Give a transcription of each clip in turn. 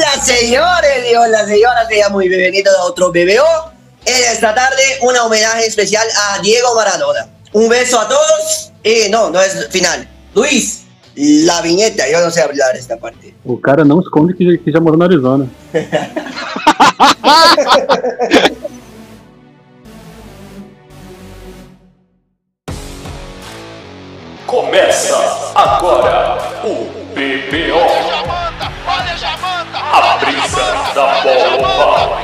Hola señores y hola señoras, sean muy bienvenidos a otro BBO. En esta tarde, un homenaje especial a Diego Maradona. Un beso a todos. Y no, no es final. Luis, la viñeta, yo no sé hablar esta parte. O cara não esconde que, que já morou na Arizona. Começa agora o BBO. A brisa da bola.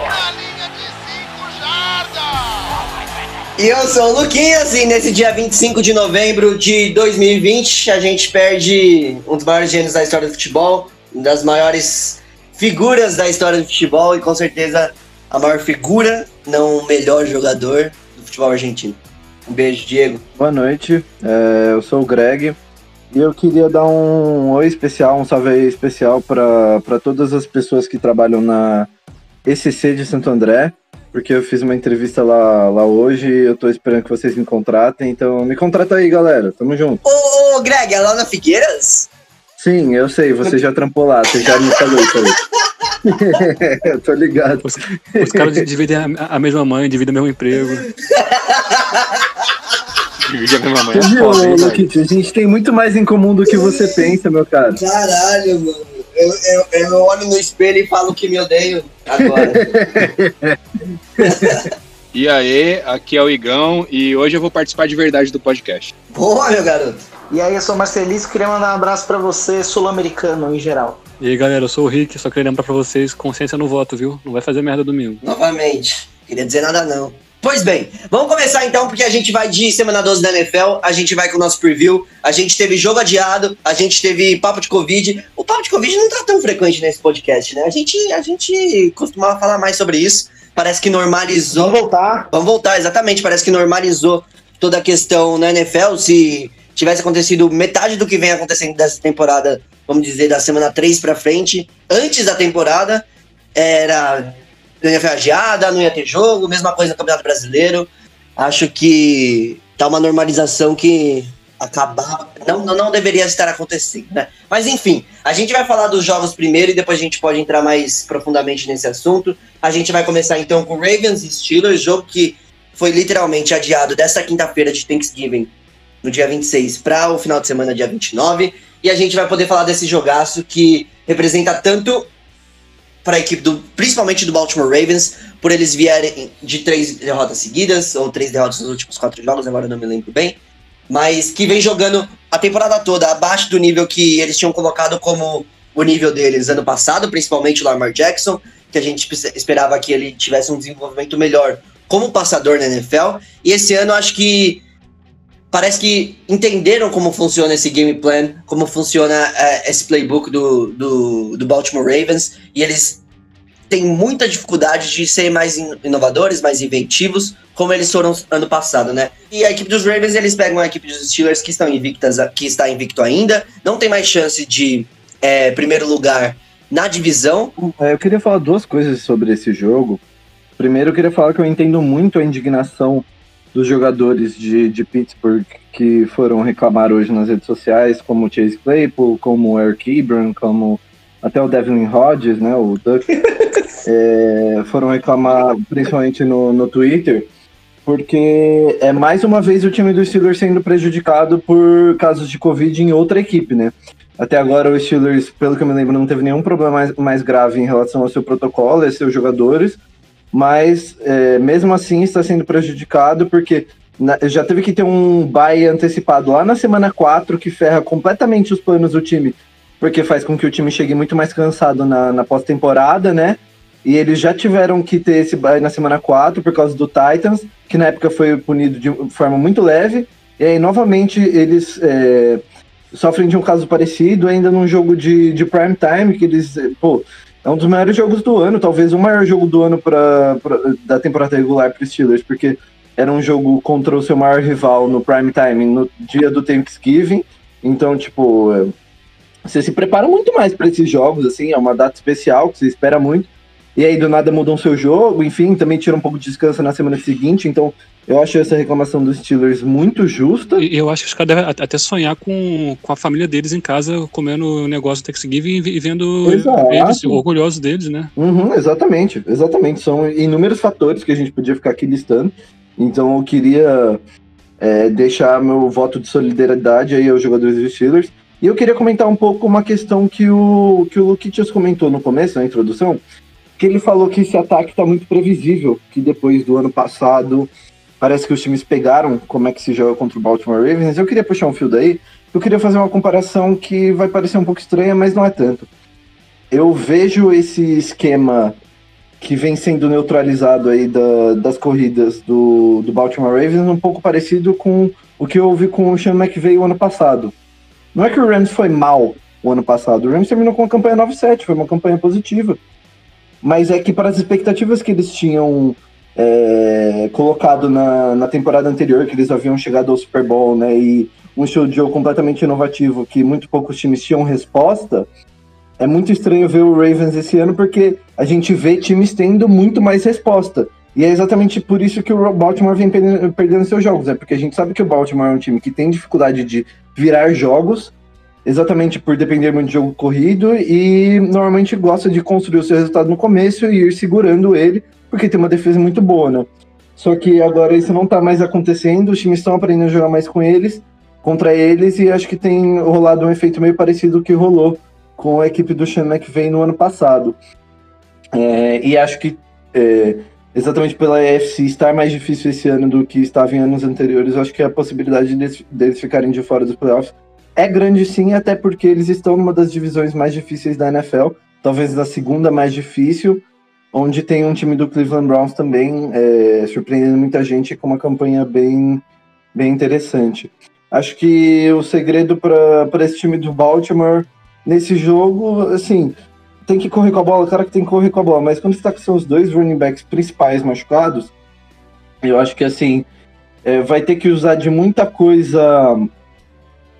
E eu sou o Luquinhas e nesse dia 25 de novembro de 2020 a gente perde um dos maiores gênios da história do futebol, uma das maiores figuras da história do futebol e com certeza a maior figura, não o melhor jogador do futebol argentino. Um beijo, Diego. Boa noite, é, eu sou o Greg eu queria dar um oi especial, um salve aí especial para todas as pessoas que trabalham na ECC de Santo André, porque eu fiz uma entrevista lá, lá hoje e eu tô esperando que vocês me contratem, então me contrata aí, galera, tamo junto. Ô, ô Greg, é lá na Figueiras? Sim, eu sei, você já trampou lá, você já me falou isso aí. eu tô ligado. Os, os caras dividem a, a mesma mãe, dividem o mesmo emprego. Divide a mesma é viu? A gente tem muito mais em comum do que você pensa, meu cara. Caralho, mano. Eu, eu, eu olho no espelho e falo que me odeio agora. E aí, aqui é o Igão e hoje eu vou participar de verdade do podcast. Boa, meu garoto. E aí, eu sou Marcelista, queria mandar um abraço pra você, sul-americano em geral. E aí, galera, eu sou o Rick, só queria lembrar pra vocês, consciência no voto, viu? Não vai fazer merda domingo. Novamente. Queria dizer nada não. Pois bem, vamos começar então, porque a gente vai de semana 12 da NFL, a gente vai com o nosso preview, a gente teve jogo adiado, a gente teve papo de Covid. O papo de Covid não tá tão frequente nesse podcast, né? A gente, a gente costumava falar mais sobre isso. Parece que normalizou. Vamos voltar. Vamos voltar, exatamente. Parece que normalizou toda a questão na NFL. Se tivesse acontecido metade do que vem acontecendo dessa temporada, vamos dizer, da semana 3 pra frente, antes da temporada, era. Não ia adiada, não ia ter jogo, mesma coisa no Campeonato Brasileiro. Acho que tá uma normalização que acabar. Não, não, não deveria estar acontecendo, né? Mas enfim, a gente vai falar dos jogos primeiro e depois a gente pode entrar mais profundamente nesse assunto. A gente vai começar então com Ravens e Steelers, jogo que foi literalmente adiado desta quinta-feira de Thanksgiving, no dia 26, para o final de semana, dia 29. E a gente vai poder falar desse jogaço que representa tanto para a equipe, do, principalmente do Baltimore Ravens, por eles vierem de três derrotas seguidas, ou três derrotas nos últimos quatro jogos, agora não me lembro bem. Mas que vem jogando a temporada toda abaixo do nível que eles tinham colocado como o nível deles ano passado, principalmente o Lamar Jackson, que a gente esperava que ele tivesse um desenvolvimento melhor como passador na NFL. E esse ano acho que parece que entenderam como funciona esse game plan, como funciona eh, esse playbook do, do, do Baltimore Ravens, e eles têm muita dificuldade de ser mais in- inovadores, mais inventivos, como eles foram ano passado, né? E a equipe dos Ravens, eles pegam a equipe dos Steelers, que estão invictas, que está invicto ainda, não tem mais chance de eh, primeiro lugar na divisão, É, eu queria falar duas coisas sobre esse jogo. Primeiro, eu queria falar que eu entendo muito a indignação dos jogadores de, de Pittsburgh que foram reclamar hoje nas redes sociais, como o Chase Claypool, como o Eric Ebron, como até o Devlin Hodges, né, o Duck, é, foram reclamar principalmente no, no Twitter, porque é mais uma vez o time do Steelers sendo prejudicado por casos de Covid em outra equipe, né? Até agora o Steelers, pelo que eu me lembro, não teve nenhum problema mais, mais grave em relação ao seu protocolo e seus jogadores, mas é, mesmo assim está sendo prejudicado porque na- já teve que ter um bye antecipado lá na semana 4 que ferra completamente os planos do time, porque faz com que o time chegue muito mais cansado na, na pós-temporada, né? E eles já tiveram que ter esse bye na semana 4 por causa do Titans, que na época foi punido de forma muito leve. E aí, novamente, eles é, sofrem de um caso parecido, ainda num jogo de, de prime time, que eles, eh, pô, é um dos maiores jogos do ano, talvez o maior jogo do ano pra, pra- da temporada regular para Steelers, porque era um jogo contra o seu maior rival no prime time, no dia do Thanksgiving. Então, tipo, eh, você se prepara muito mais para esses jogos, assim, é uma data especial que você espera muito. E aí do nada mudam seu jogo, enfim, também tira um pouco de descanso na semana seguinte, então eu acho essa reclamação dos Steelers muito justa. E eu acho que os caras devem até sonhar com, com a família deles em casa, comendo o negócio do Thanksgiving e vendo Exato. eles orgulhosos deles, né? Uhum, exatamente, exatamente. São inúmeros fatores que a gente podia ficar aqui listando. Então eu queria é, deixar meu voto de solidariedade aí aos jogadores dos Steelers. E eu queria comentar um pouco uma questão que o, que o Luquitas comentou no começo, na introdução, que ele falou que esse ataque está muito previsível, que depois do ano passado parece que os times pegaram como é que se joga contra o Baltimore Ravens. Eu queria puxar um fio daí, eu queria fazer uma comparação que vai parecer um pouco estranha, mas não é tanto. Eu vejo esse esquema que vem sendo neutralizado aí da- das corridas do, do Baltimore Ravens um pouco parecido com o que eu ouvi com o Sean McVay o ano passado. Não é que o Rams foi mal o ano passado, o Rams terminou com uma campanha 9-7, foi uma campanha positiva. Mas é que para as expectativas que eles tinham é, colocado na, na temporada anterior, que eles haviam chegado ao Super Bowl, né, e um estilo de jogo completamente inovativo, que muito poucos times tinham resposta, é muito estranho ver o Ravens esse ano, porque a gente vê times tendo muito mais resposta. E é exatamente por isso que o Baltimore vem perdendo, perdendo seus jogos, é porque a gente sabe que o Baltimore é um time que tem dificuldade de virar jogos, exatamente por depender muito de jogo corrido, e normalmente gosta de construir o seu resultado no começo e ir segurando ele, porque tem uma defesa muito boa, né? Só que agora isso não tá mais acontecendo, os times estão aprendendo a jogar mais com eles, contra eles, e acho que tem rolado um efeito meio parecido que rolou com a equipe do Sean McVay no ano passado. É, e acho que é, exatamente pela AFC estar mais difícil esse ano do que estava em anos anteriores, acho que a possibilidade deles, deles ficarem de fora dos playoffs é grande sim, até porque eles estão numa das divisões mais difíceis da NFL, talvez da segunda mais difícil, onde tem um time do Cleveland Browns também é, surpreendendo muita gente com uma campanha bem, bem interessante. Acho que o segredo para esse time do Baltimore nesse jogo, assim, tem que correr com a bola, o cara que tem que correr com a bola, mas quando você tá com seus dois running backs principais machucados, eu acho que assim, é, vai ter que usar de muita coisa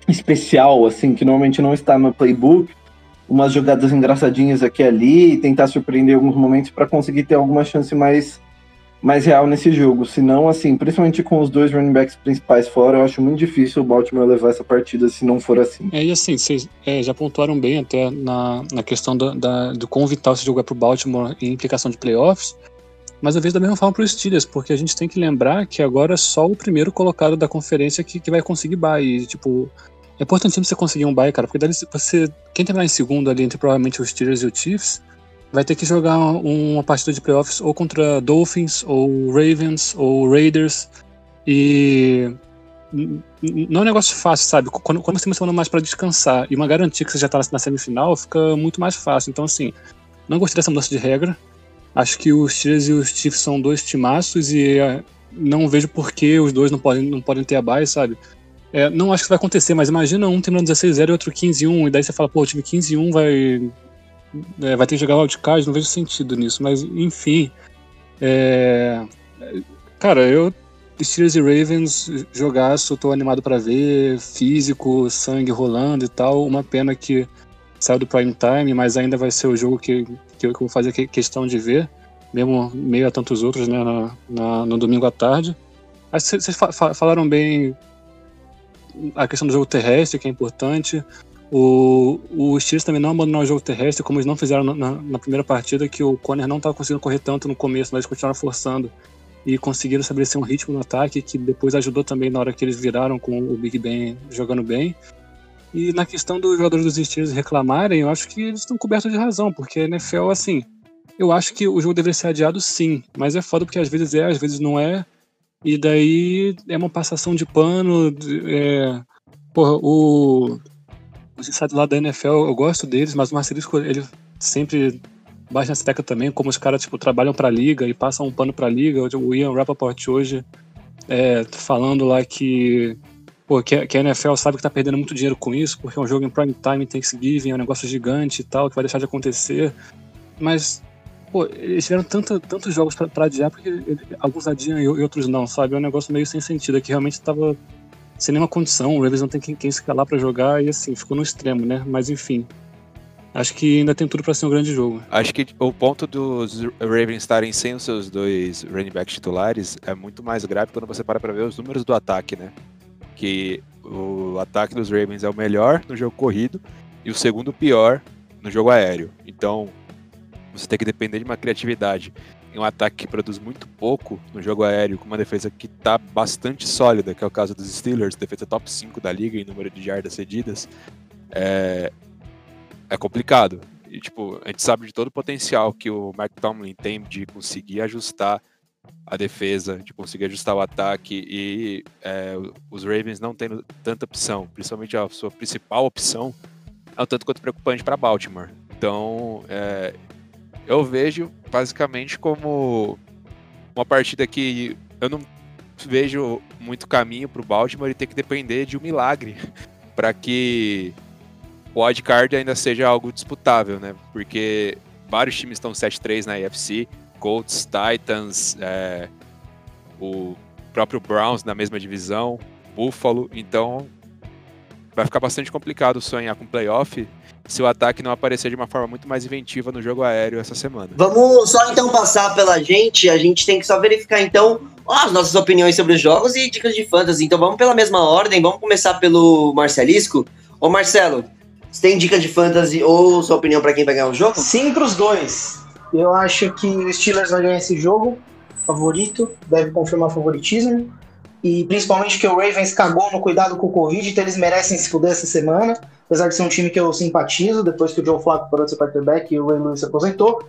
especial, assim, que normalmente não está no playbook, umas jogadas engraçadinhas aqui e ali, tentar surpreender alguns momentos para conseguir ter alguma chance mais mais real nesse jogo. Senão, assim, principalmente com os dois running backs principais fora, eu acho muito difícil o Baltimore levar essa partida se não for assim. É, e assim, vocês é, já pontuaram bem até na, na questão da, da- do quão vital esse jogo é pro Baltimore em implicação de playoffs, mas eu vejo da mesma forma pro Steelers, porque a gente tem que lembrar que agora é só o primeiro colocado da conferência que, que vai conseguir bye. E, tipo, é importantíssimo você conseguir um bye, cara, porque daí você, quem terminar em segundo ali entre provavelmente os Steelers e o Chiefs, vai ter que jogar uma partida de playoffs ou contra Dolphins, ou Ravens, ou Raiders, e não é um negócio fácil, sabe? Quando, quando você tem uma semana mais pra descansar e uma garantia que você já tá na semifinal, fica muito mais fácil. Então, assim, não gostei dessa mudança de regra. Acho que os Steelers e os Chiefs são dois timaços e é, não vejo por que os dois não podem, não podem ter a bye, sabe? É, não acho que vai acontecer, mas imagina um terminando 16-0 e outro 15-1, e daí você fala, pô, o time 15-1 vai, é, vai ter que jogar wildcard, não vejo sentido nisso, mas enfim. É, cara, eu Steelers e Ravens, jogaço, tô animado pra ver, físico, sangue rolando e tal. Uma pena que saiu do prime time, mas ainda vai ser o jogo que, que eu vou fazer que- questão de ver, mesmo meio a tantos outros, né, na, na- no domingo à tarde. Vocês fa- fa- falaram bem a questão do jogo terrestre, que é importante. O, o Steelers também não abandonou o jogo terrestre, como eles não fizeram na, na- primeira partida, que o Conner não estava conseguindo correr tanto no começo, mas eles continuaram forçando e conseguiram estabelecer um ritmo no ataque que depois ajudou também na hora que eles viraram com o Big Ben jogando bem. E na questão dos jogadores dos Steelers reclamarem, eu acho que eles estão cobertos de razão, porque a NFL, assim, eu acho que o jogo deveria ser adiado sim, mas é foda porque às vezes é, às vezes não é, e daí é uma passação de pano. É, porra, o. Os insights lá da NFL, eu gosto deles, mas o Marcelisco, ele sempre bate nessa tecla também, como os caras, tipo, trabalham pra liga e passam um pano pra liga. O Ian Rappaport hoje é, falando lá que, pô, que, que a NFL sabe que tá perdendo muito dinheiro com isso, porque é um jogo em prime time, Thanksgiving, é um negócio gigante e tal, que vai deixar de acontecer. Mas, pô, eles tiveram tanta, tantos jogos pra, pra adiar, porque ele- alguns adiam e, e outros não, sabe? É um negócio meio sem sentido, é que realmente tava sem nenhuma condição, Ravens não tem quem, quem se calar pra jogar, e assim, ficou no extremo, né? Mas enfim. Acho que ainda tem tudo para ser um grande jogo. Acho que o ponto dos Ravens estarem sem os seus dois running backs titulares é muito mais grave quando você para para ver os números do ataque, né? Que o ataque dos Ravens é o melhor no jogo corrido e o segundo pior no jogo aéreo. Então, você tem que depender de uma criatividade em um ataque que produz muito pouco no jogo aéreo, com uma defesa que está bastante sólida, que é o caso dos Steelers, defesa top 5 da liga em número de jardas cedidas, é, é complicado. E, tipo, a gente sabe de todo o potencial que o Mike Tomlin tem de conseguir ajustar a defesa, de conseguir ajustar o ataque e é, os Ravens não tendo tanta opção, principalmente a sua principal opção, é um tanto quanto preocupante para Baltimore. Então, é, eu vejo basicamente como uma partida que eu não vejo muito caminho para o Baltimore e ter que depender de um milagre para que o wildcard ainda seja algo disputável, né? Porque vários times estão 7-3 na AFC, Colts, Titans, é, o próprio Browns na mesma divisão, Buffalo, então vai ficar bastante complicado sonhar com playoff se o ataque não aparecer de uma forma muito mais inventiva no jogo aéreo essa semana. Vamos só então passar pela gente, a gente tem que só verificar então as nossas opiniões sobre os jogos e dicas de fantasy. Então vamos pela mesma ordem, vamos começar pelo Marcelisco. Ô Marcelo, você tem dica de fantasy ou sua opinião para quem vai ganhar o jogo? Sim pros dois. Eu acho que o Steelers vai ganhar esse jogo, favorito, deve confirmar favoritismo. E principalmente que o Ravens cagou no cuidado com o Covid, então eles merecem se fuder essa semana. Apesar de ser um time que eu simpatizo, depois que o Joe Flacco parou de ser quarterback e o Ray Lewis se aposentou.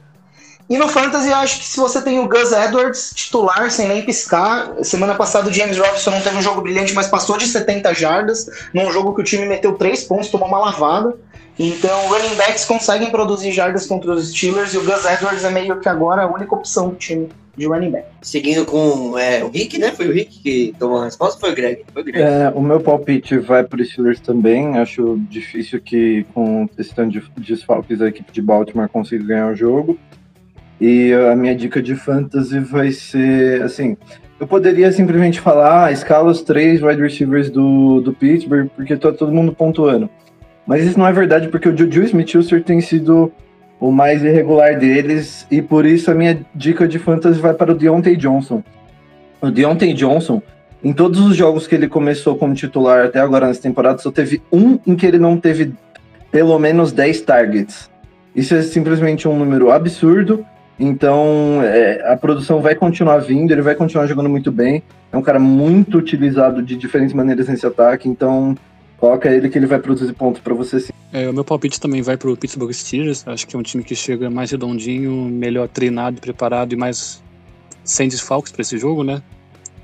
E no Fantasy, acho que se você tem o Gus Edwards titular, sem nem piscar. Semana passada o James Robinson não teve um jogo brilhante, mas passou de 70 jardas, num jogo que o time meteu 3 pontos, tomou uma lavada. Então, running backs conseguem produzir jardas contra os Steelers e o Gus Edwards é meio que agora a única opção do time de running back. Seguindo com é, o Rick, né? Foi o Rick que tomou a resposta foi o Greg? Foi o Greg. É, o meu palpite vai para os Steelers também. Acho difícil que, com esse tanto de desfalques, a equipe de Baltimore consiga ganhar o jogo. E a minha dica de fantasy vai ser assim. Eu poderia simplesmente falar, ah, escala os três wide receivers do, do Pittsburgh, porque tá todo mundo pontuando. Mas isso não é verdade, porque o Juju Smith-Schuster tem sido o mais irregular deles, e por isso a minha dica de fantasy vai para o Deontay Johnson. O Deontay Johnson, em todos os jogos que ele começou como titular até agora nessa temporada, só teve um em que ele não teve pelo menos 10 targets. Isso é simplesmente um número absurdo, então é, a produção vai continuar vindo, ele vai continuar jogando muito bem. É um cara muito utilizado de diferentes maneiras nesse ataque, então Coloca ele que ele vai produzir pontos para você sim. É, o meu palpite também vai pro Pittsburgh Steelers. Acho que é um time que chega mais redondinho, melhor treinado, preparado e mais sem desfalques para esse jogo, né?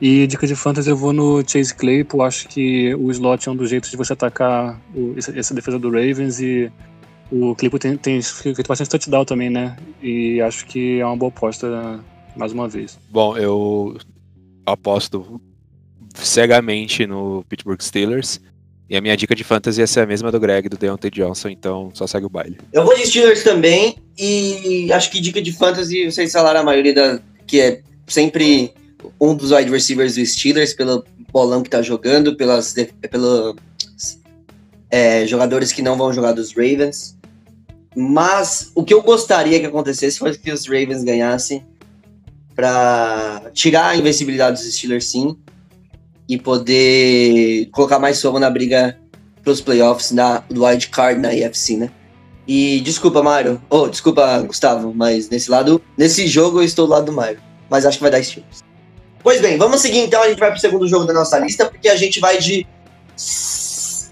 E dica de fantasy eu vou no Chase Claypool. Acho que o slot é um dos jeitos de você atacar o, essa defesa do Ravens e o Claypool tem, tem feito bastante touchdown também, né? E acho que é uma boa aposta mais uma vez. Bom, eu aposto cegamente no Pittsburgh Steelers. E a minha dica de fantasy ia ser a mesma do Greg, do Deontay Johnson, então só segue o baile. Eu vou de Steelers também, e acho que dica de fantasy, vocês falaram a maioria da. que é sempre um dos wide receivers do Steelers, pelo bolão que tá jogando, pelas, pelo é, jogadores que não vão jogar dos Ravens. Mas o que eu gostaria que acontecesse foi que os Ravens ganhassem para tirar a invencibilidade dos Steelers, sim, e poder colocar mais fogo na briga pros playoffs da, do wild card na AFC, né? E desculpa, Mário. Oh, desculpa, Gustavo, mas nesse lado, nesse jogo eu estou do lado do Mário. Mas acho que vai dar Steelers. Pois bem, vamos seguir então. A gente vai pro segundo jogo da nossa lista, porque a gente vai de.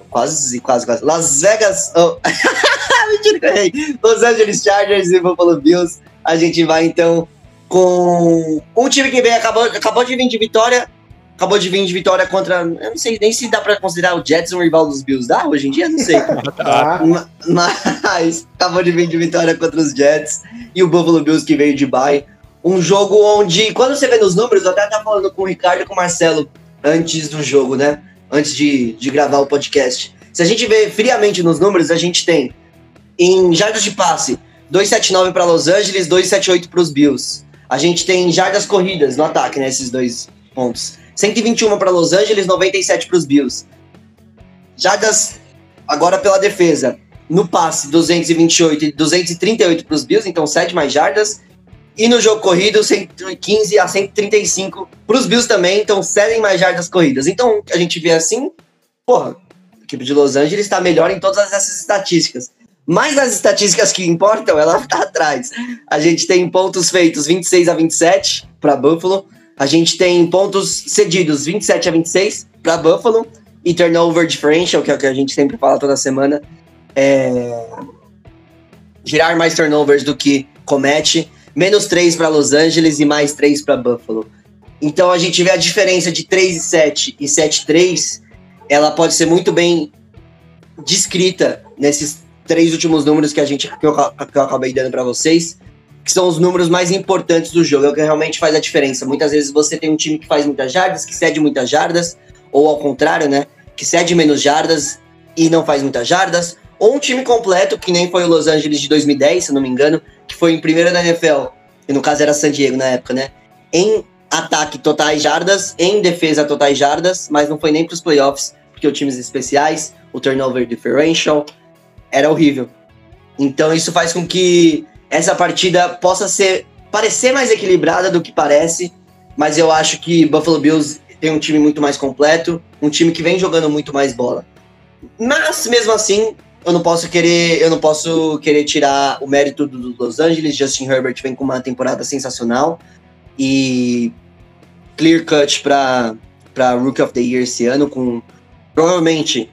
Quase, quase, quase. Las Vegas. Oh. Mentira que eu errei. Los Angeles Chargers e Buffalo Bills. A gente vai então com um time que vem, acabou, acabou de vir de vitória acabou de vir de vitória contra. Eu não sei nem se dá pra considerar o Jets um rival dos Bills. Dá hoje em dia? Não sei. Mas acabou de vir de vitória contra os Jets e o Buffalo Bills que veio de bye. Um jogo onde, quando você vê nos números, eu até tava falando com o Ricardo e com o Marcelo antes do jogo, né? Antes de, de gravar o podcast. Se a gente vê friamente nos números, a gente tem em jardas de passe 279 para Los Angeles, 278 para os Bills. A gente tem jardas corridas no ataque, né? Esses dois pontos. 121 para Los Angeles, 97 para os Bills. Jardas agora pela defesa. No passe, 228 e 238 para os Bills, então 7 mais jardas. E no jogo corrido, 115 a 135 para os Bills também, então 7 mais jardas corridas. Então a gente vê assim, porra, a equipe de Los Angeles está melhor em todas essas estatísticas. Mas as estatísticas que importam, ela está atrás. A gente tem pontos feitos 26 a 27 para Buffalo. A gente tem pontos cedidos 27 a 26 para Buffalo. E turnover differential, que é o que a gente sempre fala toda semana, é girar mais turnovers do que comete. Menos 3 para Los Angeles e mais 3 para Buffalo. Então a gente vê a diferença de 3 e 7 e 7 e 3, ela pode ser muito bem descrita nesses três últimos números que a gente que eu, que eu acabei dando para vocês, que são os números mais importantes do jogo, é o que realmente faz a diferença. Muitas vezes você tem um time que faz muitas jardas, que cede muitas jardas, ou ao contrário, né, que cede menos jardas e não faz muitas jardas, ou um time completo, que nem foi o Los Angeles de 2010, se não me engano, que foi em primeira da NFL, e no caso era San Diego na época, né? Em ataque totais jardas, em defesa totais jardas, mas não foi nem para os playoffs, porque os times especiais, o turnover differential, era horrível. Então isso faz com que essa partida possa ser parecer mais equilibrada do que parece, mas eu acho que Buffalo Bills tem um time muito mais completo, um time que vem jogando muito mais bola. Mas mesmo assim, eu não posso querer, eu não posso querer tirar o mérito do Los Angeles. Justin Herbert vem com uma temporada sensacional e clear cut para para Rookie of the Year esse ano com provavelmente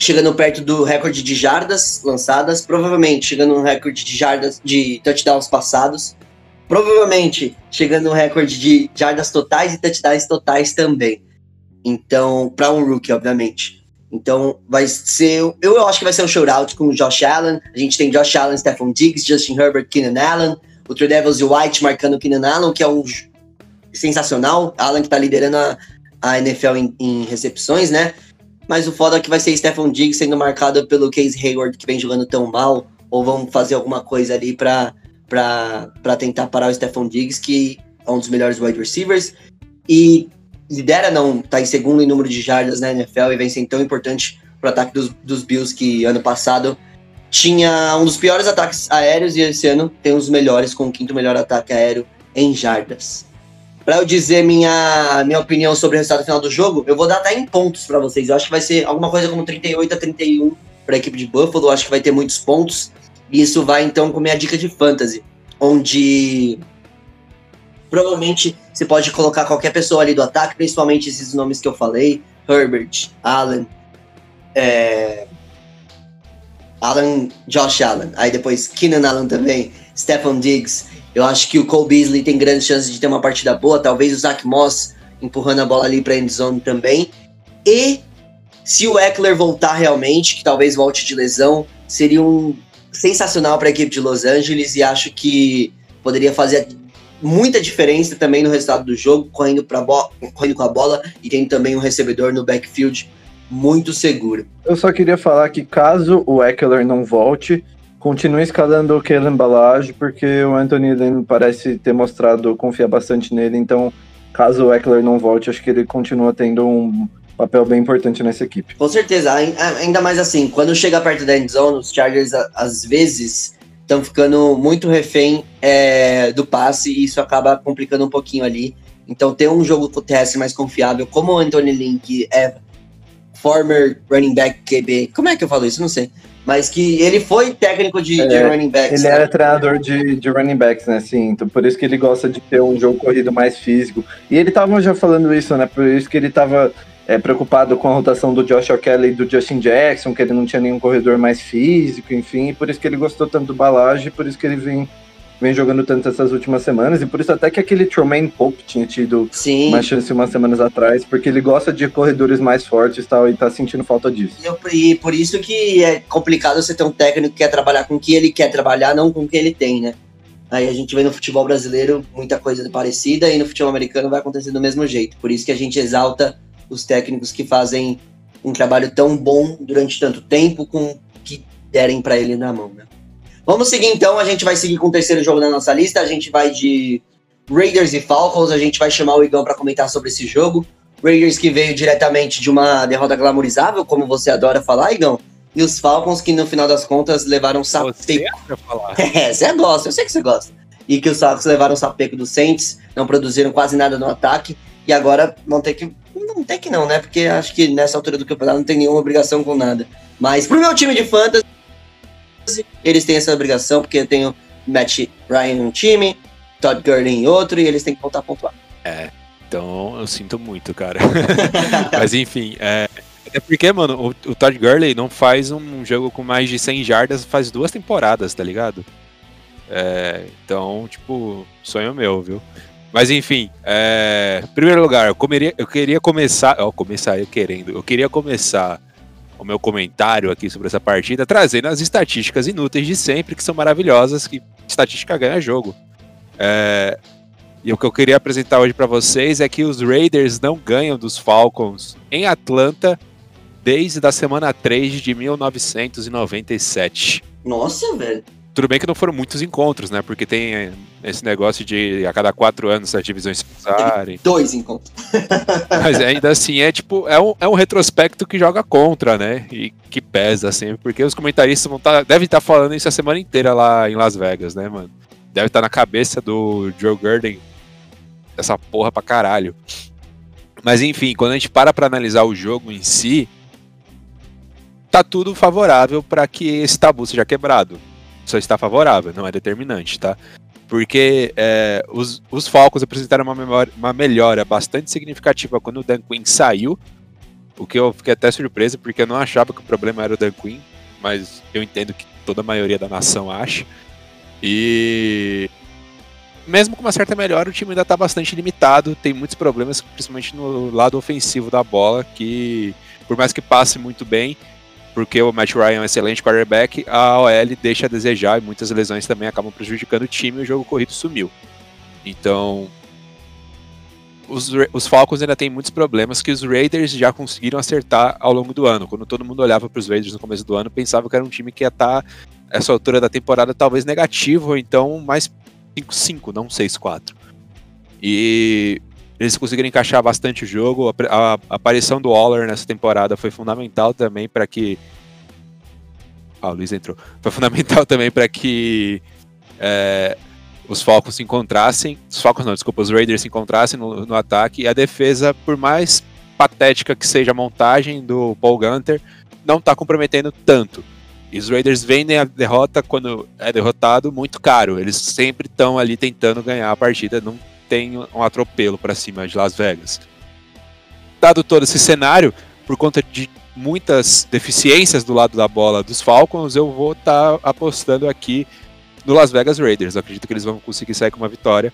chegando perto do recorde de jardas lançadas, provavelmente chegando no recorde de jardas de touchdowns passados, provavelmente chegando no recorde de jardas totais e touchdowns totais também. Então, para um rookie, obviamente. Então, vai ser. Eu, acho que vai ser um shootout com o Josh Allen. A gente tem Josh Allen, Stephon Diggs, Justin Herbert, Keenan Allen. O True Devils e White marcando o Keenan Allen, que é um sensacional. Allen que tá liderando a, a NFL em, em recepções, né? Mas o foda é que vai ser Stephon Diggs sendo marcado pelo Case Hayward, que vem jogando tão mal, ou vão fazer alguma coisa ali pra, pra tentar parar o Stephon Diggs, que é um dos melhores wide receivers. E lidera, não, tá em segundo em número de jardas na NFL e vem sendo tão importante pro ataque dos, dos Bills, que ano passado tinha um dos piores ataques aéreos e esse ano tem um dos melhores, com o quinto melhor ataque aéreo em jardas. Para eu dizer minha, minha opinião sobre o resultado final do jogo, eu vou dar até em pontos para vocês. Eu acho que vai ser alguma coisa como 38 a 31 para a equipe de Buffalo. Eu acho que vai ter muitos pontos. E isso vai então com minha dica de fantasy, onde provavelmente você pode colocar qualquer pessoa ali do ataque, principalmente esses nomes que eu falei: Herbert, Allen, é... Allen, Josh Allen. Aí depois Keenan Allen também, Stephon Diggs. Eu acho que o Cole Beasley tem grandes chances de ter uma partida boa. Talvez o Zach Moss empurrando a bola ali para endzone também. E se o Eckler voltar realmente, que talvez volte de lesão, seria um sensacional para a equipe de Los Angeles e acho que poderia fazer muita diferença também no resultado do jogo, correndo, correndo com a bola e tendo também um recebedor no backfield muito seguro. Eu só queria falar que caso o Eckler não volte, continue escalando o Kellen Balage, porque o Anthony Lynn parece ter mostrado confiar bastante nele, então caso o Eckler não volte, acho que ele continua tendo um papel bem importante nessa equipe. Com certeza, ainda mais assim, quando chega perto da endzone, os Chargers às vezes estão ficando muito refém é, do passe e isso acaba complicando um pouquinho ali. Então ter um jogo terrestre mais confiável, como o Anthony Lynn, que é former running back QB, como é que eu falo isso? Não sei mas que ele foi técnico de, é, de running backs. Ele né? era treinador de, de running backs, né? Sim, então por isso que ele gosta de ter um jogo corrido mais físico. E ele tava já falando isso, né? Por isso que ele tava é, preocupado com a rotação do Josh Kelly e do Justin Jackson, que ele não tinha nenhum corredor mais físico, enfim, e por isso que ele gostou tanto do Balage, por isso que ele vem vem jogando tanto essas últimas semanas, e por isso até que aquele Tremaine Pope tinha tido Sim. uma chance umas semanas atrás, porque ele gosta de corredores mais fortes e tal, e tá sentindo falta disso. E, por isso que é complicado você ter um técnico que quer trabalhar com o que ele quer trabalhar, não com o que ele tem, né? Aí a gente vê no futebol brasileiro muita coisa parecida, e no futebol americano vai acontecer do mesmo jeito. Por isso que a gente exalta os técnicos que fazem um trabalho tão bom durante tanto tempo com o que derem para ele na mão, né? Vamos seguir então, a gente vai seguir com o terceiro jogo da nossa lista, a gente vai de Raiders e Falcons, a gente vai chamar o Igão para comentar sobre esse jogo. Raiders que veio diretamente de uma derrota glamorizável, como você adora falar, Igão. E os Falcons, que no final das contas levaram Você sapeco. vai falar. É, você gosta, eu sei que você gosta. E que os Falcons levaram sapeco do Saints, não produziram quase nada no ataque. E agora vão ter que. Não tem que não, né? Porque acho que nessa altura do campeonato não tem nenhuma obrigação com nada. Mas pro meu time de fantasy, eles têm essa obrigação, porque eu tenho Matt Ryan em um time, Todd Gurley em outro, e eles têm que voltar a pontuar. Então eu sinto muito, cara. Mas enfim, é. É porque, mano, o, o Todd Gurley não faz um jogo com mais de 100 jardas faz duas temporadas, tá ligado? É, então, tipo, sonho meu, viu? Mas enfim, é, primeiro lugar, eu, comeria, eu queria começar. Ó, começar eu querendo. Eu queria começar o meu comentário aqui sobre essa partida trazendo as estatísticas inúteis de sempre, que são maravilhosas, que estatística ganha jogo. É, e o que eu queria apresentar hoje pra vocês é que os Raiders não ganham dos Falcons em Atlanta desde a semana 3 de 1997. Nossa, velho. Tudo bem que não foram muitos encontros, né? Porque tem eh, esse negócio de a cada quatro anos as divisões se cruzarem. Dois encontros. Mas ainda assim é tipo, é um, é um retrospecto que joga contra, né? E que pesa sempre, porque os comentaristas vão tá, devem estar falando isso a semana inteira lá em Las Vegas, né, mano? Deve estar na cabeça do Joe Gurden essa porra pra caralho. Mas enfim, quando a gente para pra analisar o jogo em si, tá tudo favorável para que esse tabu seja quebrado. Só está favorável, não é determinante, tá? Porque é, os, os Falcons apresentaram uma, memória- uma melhora bastante significativa quando o Dan Quinn saiu. O que eu fiquei até surpreso, porque eu não achava que o problema era o Dan Quinn, mas eu entendo que toda a maioria da nação acha. E mesmo com uma certa melhora, o time ainda está bastante limitado, tem muitos problemas, principalmente no lado ofensivo da bola, que por mais que passe muito bem, porque o Matt Ryan é um excelente quarterback, a OL deixa a desejar e muitas lesões também acabam prejudicando o time e o jogo corrido sumiu. Então, os, os Falcons ainda têm muitos problemas que os Raiders já conseguiram acertar ao longo do ano. Quando todo mundo olhava para os Raiders no começo do ano, pensava que era um time que ia estar, essa altura da temporada, talvez negativo, ou então mais 5-5, não 6-4. E eles conseguiram encaixar bastante o jogo. A, a aparição do Waller nessa temporada foi fundamental também para que. Ah, o Luiz entrou. Foi fundamental também para que é, os Falcons se encontrassem. Os Falcons não, desculpa, os Raiders se encontrassem no, no ataque. E a defesa, por mais patética que seja a montagem do Paul Gunter, não está comprometendo tanto. E os Raiders vendem a derrota quando é derrotado muito caro. Eles sempre estão ali tentando ganhar a partida, não tem um atropelo para cima de Las Vegas. Dado todo esse cenário, por conta de muitas deficiências do lado da bola dos Falcons, eu vou estar apostando aqui no Las Vegas Raiders. Eu acredito que eles vão conseguir sair com uma vitória.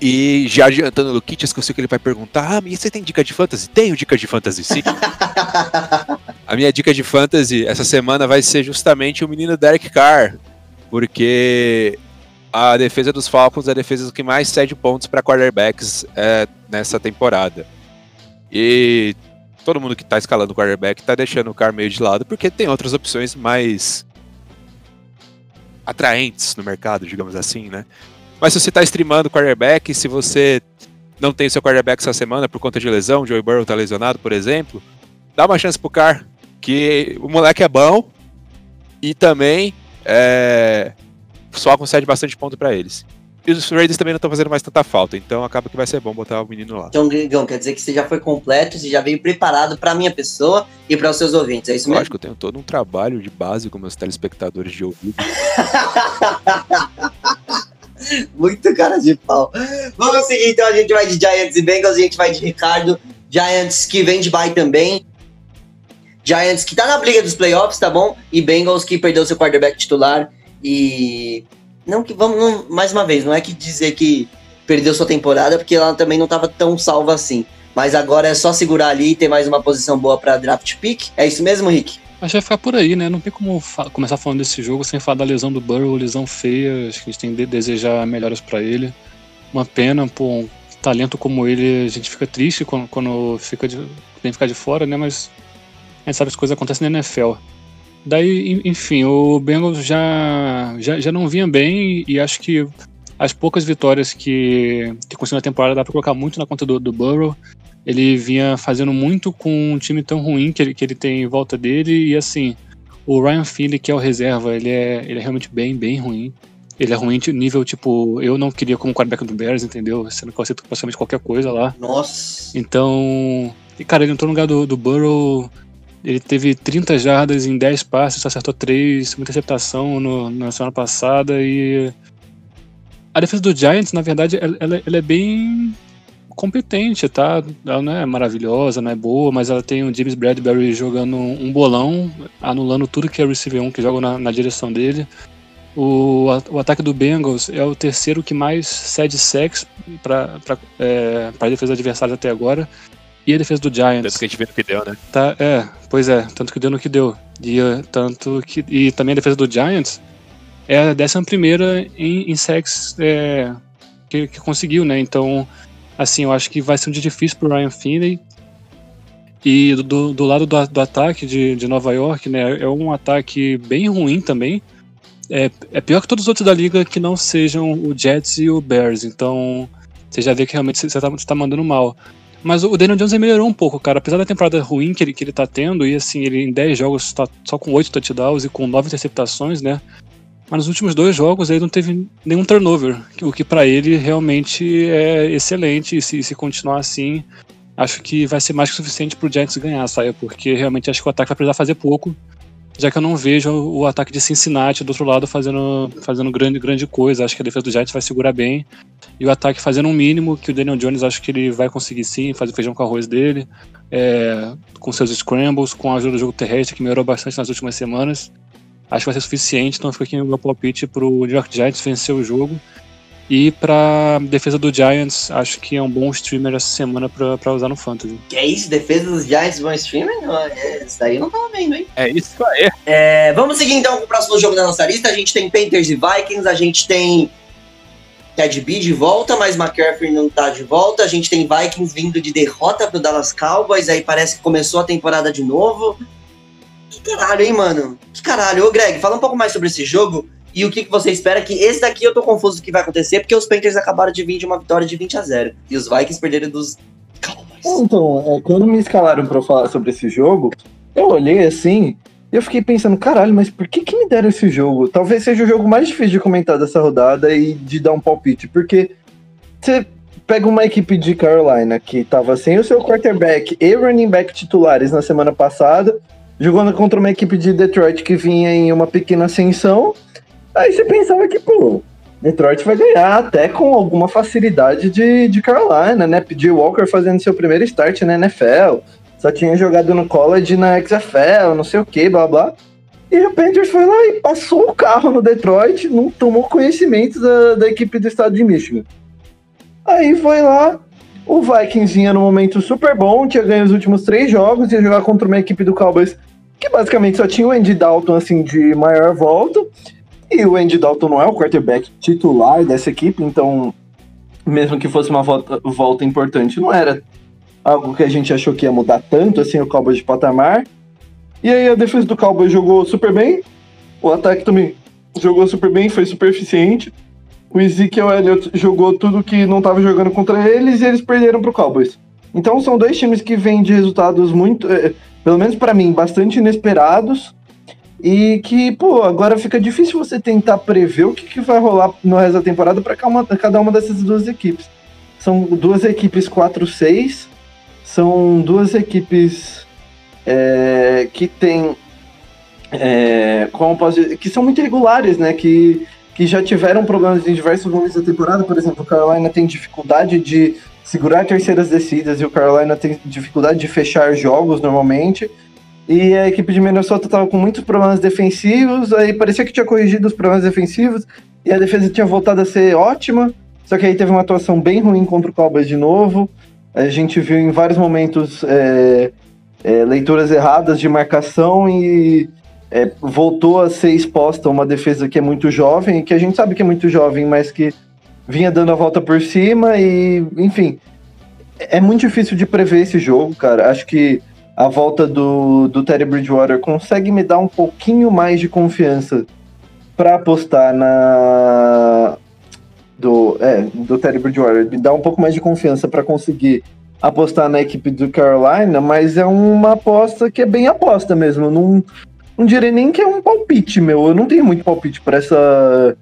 E já adiantando o Luquitas, que eu sei que ele vai perguntar: Ah, mas você tem dica de fantasy? Tenho dica de fantasy, sim. A minha dica de fantasy essa semana vai ser justamente o menino Derek Carr, porque a defesa dos Falcons é a defesa que mais cede pontos para quarterbacks é, nessa temporada. E todo mundo que tá escalando o quarterback tá deixando o Carr meio de lado, porque tem outras opções mais atraentes no mercado, digamos assim, né? Mas se você tá streamando quarterback, se você não tem seu quarterback essa semana por conta de lesão, Joey Burrow tá lesionado, por exemplo, dá uma chance pro Carr, que o moleque é bom e também é, só concede bastante ponto pra eles. E os Raiders também não estão fazendo mais tanta falta, então acaba que vai ser bom botar o menino lá. Então, Gregão, quer dizer que você já foi completo, você já veio preparado pra minha pessoa e para os seus ouvintes, é isso mesmo? Lógico, eu tenho todo um trabalho de base com meus telespectadores de ouvido. Muito cara de pau. Vamos seguir então, a gente vai de Giants e Bengals, a gente vai de Ricardo. Giants que vem de bye também. Giants que tá na briga dos playoffs, tá bom? E Bengals que perdeu seu quarterback titular. E. Não que vamos. não- mais uma vez, não é que dizer que perdeu sua temporada, porque ela também não tava tão salva assim. Mas agora é só segurar ali e ter mais uma posição boa pra draft pick. É isso mesmo, Rick? Acho que vai ficar por aí, né? Não tem como começar falando desse jogo sem falar da lesão do Burrow, lesão feia. Acho que a gente tem que desejar melhoras pra ele. Uma pena, pô, um talento como ele, a gente fica triste quando, quando fica de, tem que ficar de fora, né? Mas a gente sabe que as coisas acontecem na NFL. Daí, en- enfim, o Bengals já, já, já não vinha bem e acho que as poucas vitórias que, que conseguiu na temporada dá pra colocar muito na conta do, do Burrow. ele vinha fazendo muito com um time tão ruim que ele, que ele tem em volta dele. E assim, o Ryan Finley, que é o reserva, ele é, ele é realmente bem, bem ruim. Ele é ruim de nível, tipo, eu não queria como quarterback do Bears, entendeu? Sendo que eu aceito praticamente qualquer coisa lá. Nossa. Então. E, cara, ele entrou no lugar do, do Burrow. Ele teve 30 jardas em 10 passes, só acertou 3, muita interceptação no, na semana passada. E. A defesa do Giants, na verdade, ela, ela, é bem competente, tá? Ela não é maravilhosa, não é boa, mas ela tem o James Bradbury jogando um bolão, anulando tudo que é receiver 1 que joga na, na direção dele. O, o ataque do Bengals é o terceiro que mais cede sacks para é, a defesa adversária até agora. E a defesa do Giants. Tanto que a gente vê no que deu, né? Tá, é, pois é, tanto que deu no que deu. E, uh, tanto que, e também a defesa do Giants é a décima primeira em, em sacks é, que, que conseguiu, né? Então, assim, eu acho que vai ser um dia difícil pro Ryan Finley. E do, do lado do, do ataque de, de Nova York, né? É um ataque bem ruim também. É, é pior que todos os outros da liga que não sejam o Jets e o Bears. Então, você já vê que realmente você tá, você tá mandando mal. Mas o Daniel Jones melhorou um pouco, cara. Apesar da temporada ruim que ele, que ele tá tendo, e assim, ele em 10 jogos tá só com 8 touchdowns e com 9 interceptações, né? Mas nos últimos dois jogos ele não teve nenhum turnover, o que para ele realmente é excelente. E se, se continuar assim, acho que vai ser mais que suficiente pro Giants ganhar, sabe? Porque realmente acho que o ataque vai precisar fazer pouco já que eu não vejo o ataque de Cincinnati do outro lado fazendo, fazendo grande, grande coisa. Acho que a defesa do Giants vai segurar bem. E o ataque fazendo um mínimo, que o Daniel Jones acho que ele vai conseguir sim, fazer feijão com arroz dele, é, com seus scrambles, com a ajuda do jogo terrestre, que melhorou bastante nas últimas semanas. Acho que vai ser suficiente, então fica aqui o meu palpite pro New York Giants vencer o jogo. E pra defesa do Giants, acho que é um bom streamer essa semana pra, pra usar no Fantasy. Que é isso? Defesa dos Giants bom streamer? Não, é, isso daí eu não tava vendo, hein? É isso aí. É, vamos seguir então com o próximo jogo da nossa lista. A gente tem Panthers e Vikings, a gente tem Ted B de volta, mas McCaffrey não tá de volta. A gente tem Vikings vindo de derrota pro Dallas Cowboys, aí parece que começou a temporada de novo. Que caralho, hein, mano? Que caralho. Ô, Greg, fala um pouco mais sobre esse jogo. E o que, que você espera? Que esse daqui eu tô confuso do que vai acontecer, porque os Panthers acabaram de vir de uma vitória de 20 a 0 E os Vikings perderam dos Cowboys. Então, é, quando me escalaram pra eu falar sobre esse jogo, eu olhei assim e eu fiquei pensando, caralho, mas por que, que me deram esse jogo? Talvez seja o jogo mais difícil de comentar dessa rodada e de dar um palpite, porque você pega uma equipe de Carolina que tava sem o seu quarterback e running back titulares na semana passada, jogando contra uma equipe de Detroit que vinha em uma pequena ascensão Aí você pensava que, pô, Detroit vai ganhar até com alguma facilidade de, de Carolina, né? PJ Walker fazendo seu primeiro start na NFL, só tinha jogado no college na XFL, não sei o que, blá blá. E o Panthers foi lá e passou o carro no Detroit, não tomou conhecimento da, da equipe do estado de Michigan. Aí foi lá, o Vikings vinha no momento super bom, tinha ganho os últimos três jogos, ia jogar contra uma equipe do Cowboys que basicamente só tinha o Andy Dalton assim de maior volta. E o Andy Dalton não é o quarterback titular dessa equipe, então, mesmo que fosse uma volta, volta importante, não era algo que a gente achou que ia mudar tanto assim o Cowboys de patamar. E aí a defesa do Cowboys jogou super bem, o ataque também jogou super bem, foi super eficiente. O Ezekiel Elliott jogou tudo que não estava jogando contra eles e eles perderam para o Cowboys. Então são dois times que vêm de resultados muito, é, pelo menos para mim, bastante inesperados. E que, pô, agora fica difícil você tentar prever o que, que vai rolar no resto da temporada para cada uma dessas duas equipes. São duas equipes 4-6, são duas equipes é, que tem. É, como posso dizer, que são muito irregulares, né? Que, que já tiveram problemas em diversos momentos da temporada. Por exemplo, o Carolina tem dificuldade de segurar terceiras descidas e o Carolina tem dificuldade de fechar jogos normalmente. E a equipe de Minnesota estava com muitos problemas defensivos, aí parecia que tinha corrigido os problemas defensivos, e a defesa tinha voltado a ser ótima, só que aí teve uma atuação bem ruim contra o Cowboys de novo. A gente viu em vários momentos é, é, leituras erradas de marcação e é, voltou a ser exposta uma defesa que é muito jovem, que a gente sabe que é muito jovem, mas que vinha dando a volta por cima e, enfim, é muito difícil de prever esse jogo, cara. Acho que a volta do, do Terry Bridgewater consegue me dar um pouquinho mais de confiança para apostar na do é do Terry Bridgewater me dá um pouco mais de confiança para conseguir apostar na equipe do Carolina, mas é uma aposta que é bem aposta mesmo. Eu não, não diria nem que é um palpite, meu. Eu não tenho muito palpite para essa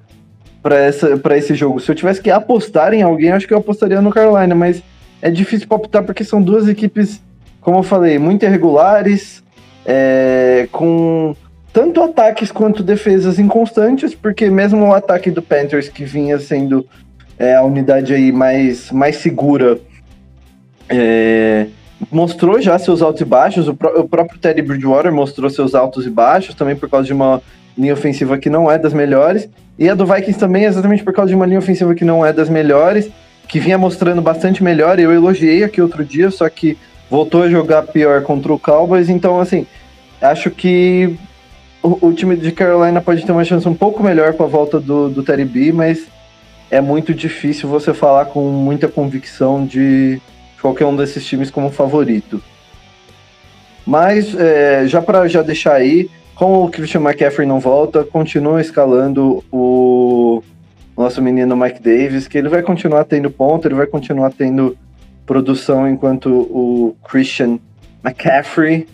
para essa para esse jogo. Se eu tivesse que apostar em alguém, acho que eu apostaria no Carolina, mas é difícil palpitar porque são duas equipes, como eu falei, muito irregulares, é, com tanto ataques quanto defesas inconstantes, porque mesmo o ataque do Panthers que vinha sendo é, a unidade aí mais mais segura é, mostrou já seus altos e baixos. O, pró- o próprio Teddy Bridgewater mostrou seus altos e baixos, também por causa de uma linha ofensiva que não é das melhores. E a do Vikings também, exatamente por causa de uma linha ofensiva que não é das melhores, que vinha mostrando bastante melhor. Eu elogiei aqui outro dia, só que voltou a jogar pior contra o Cowboys. Então, assim, acho que o, o time de Carolina pode ter uma chance um pouco melhor com a volta do, do Teddy B, mas é muito difícil você falar com muita convicção de qualquer um desses times como favorito. Mas é, já para já deixar aí, como o Christian McCaffrey não volta, continua escalando o nosso menino Mike Davis, que ele vai continuar tendo ponto, ele vai continuar tendo produção enquanto o Christian McCaffrey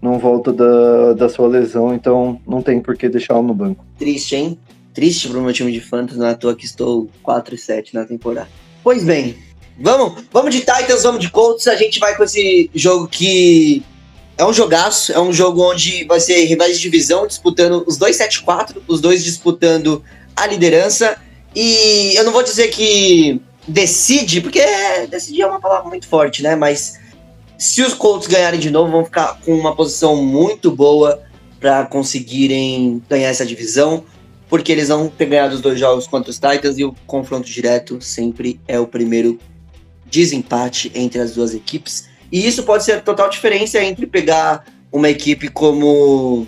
não volta da, da sua lesão, então não tem por que deixá-lo no banco. Triste, hein? Triste pro meu time de fantasy, não é toa que estou 4 e 7 na temporada. Pois bem, vamos, vamos de Titans, vamos de Colts, a gente vai com esse jogo que é um jogaço, é um jogo onde vai ser rivais de divisão disputando os dois 7-4, os dois disputando a liderança. E eu não vou dizer que decide, porque decidir é uma palavra muito forte, né? Mas se os Colts ganharem de novo, vão ficar com uma posição muito boa para conseguirem ganhar essa divisão, porque eles vão ter ganhado os dois jogos contra os Titans e o confronto direto sempre é o primeiro desempate entre as duas equipes. E isso pode ser a total diferença entre pegar uma equipe como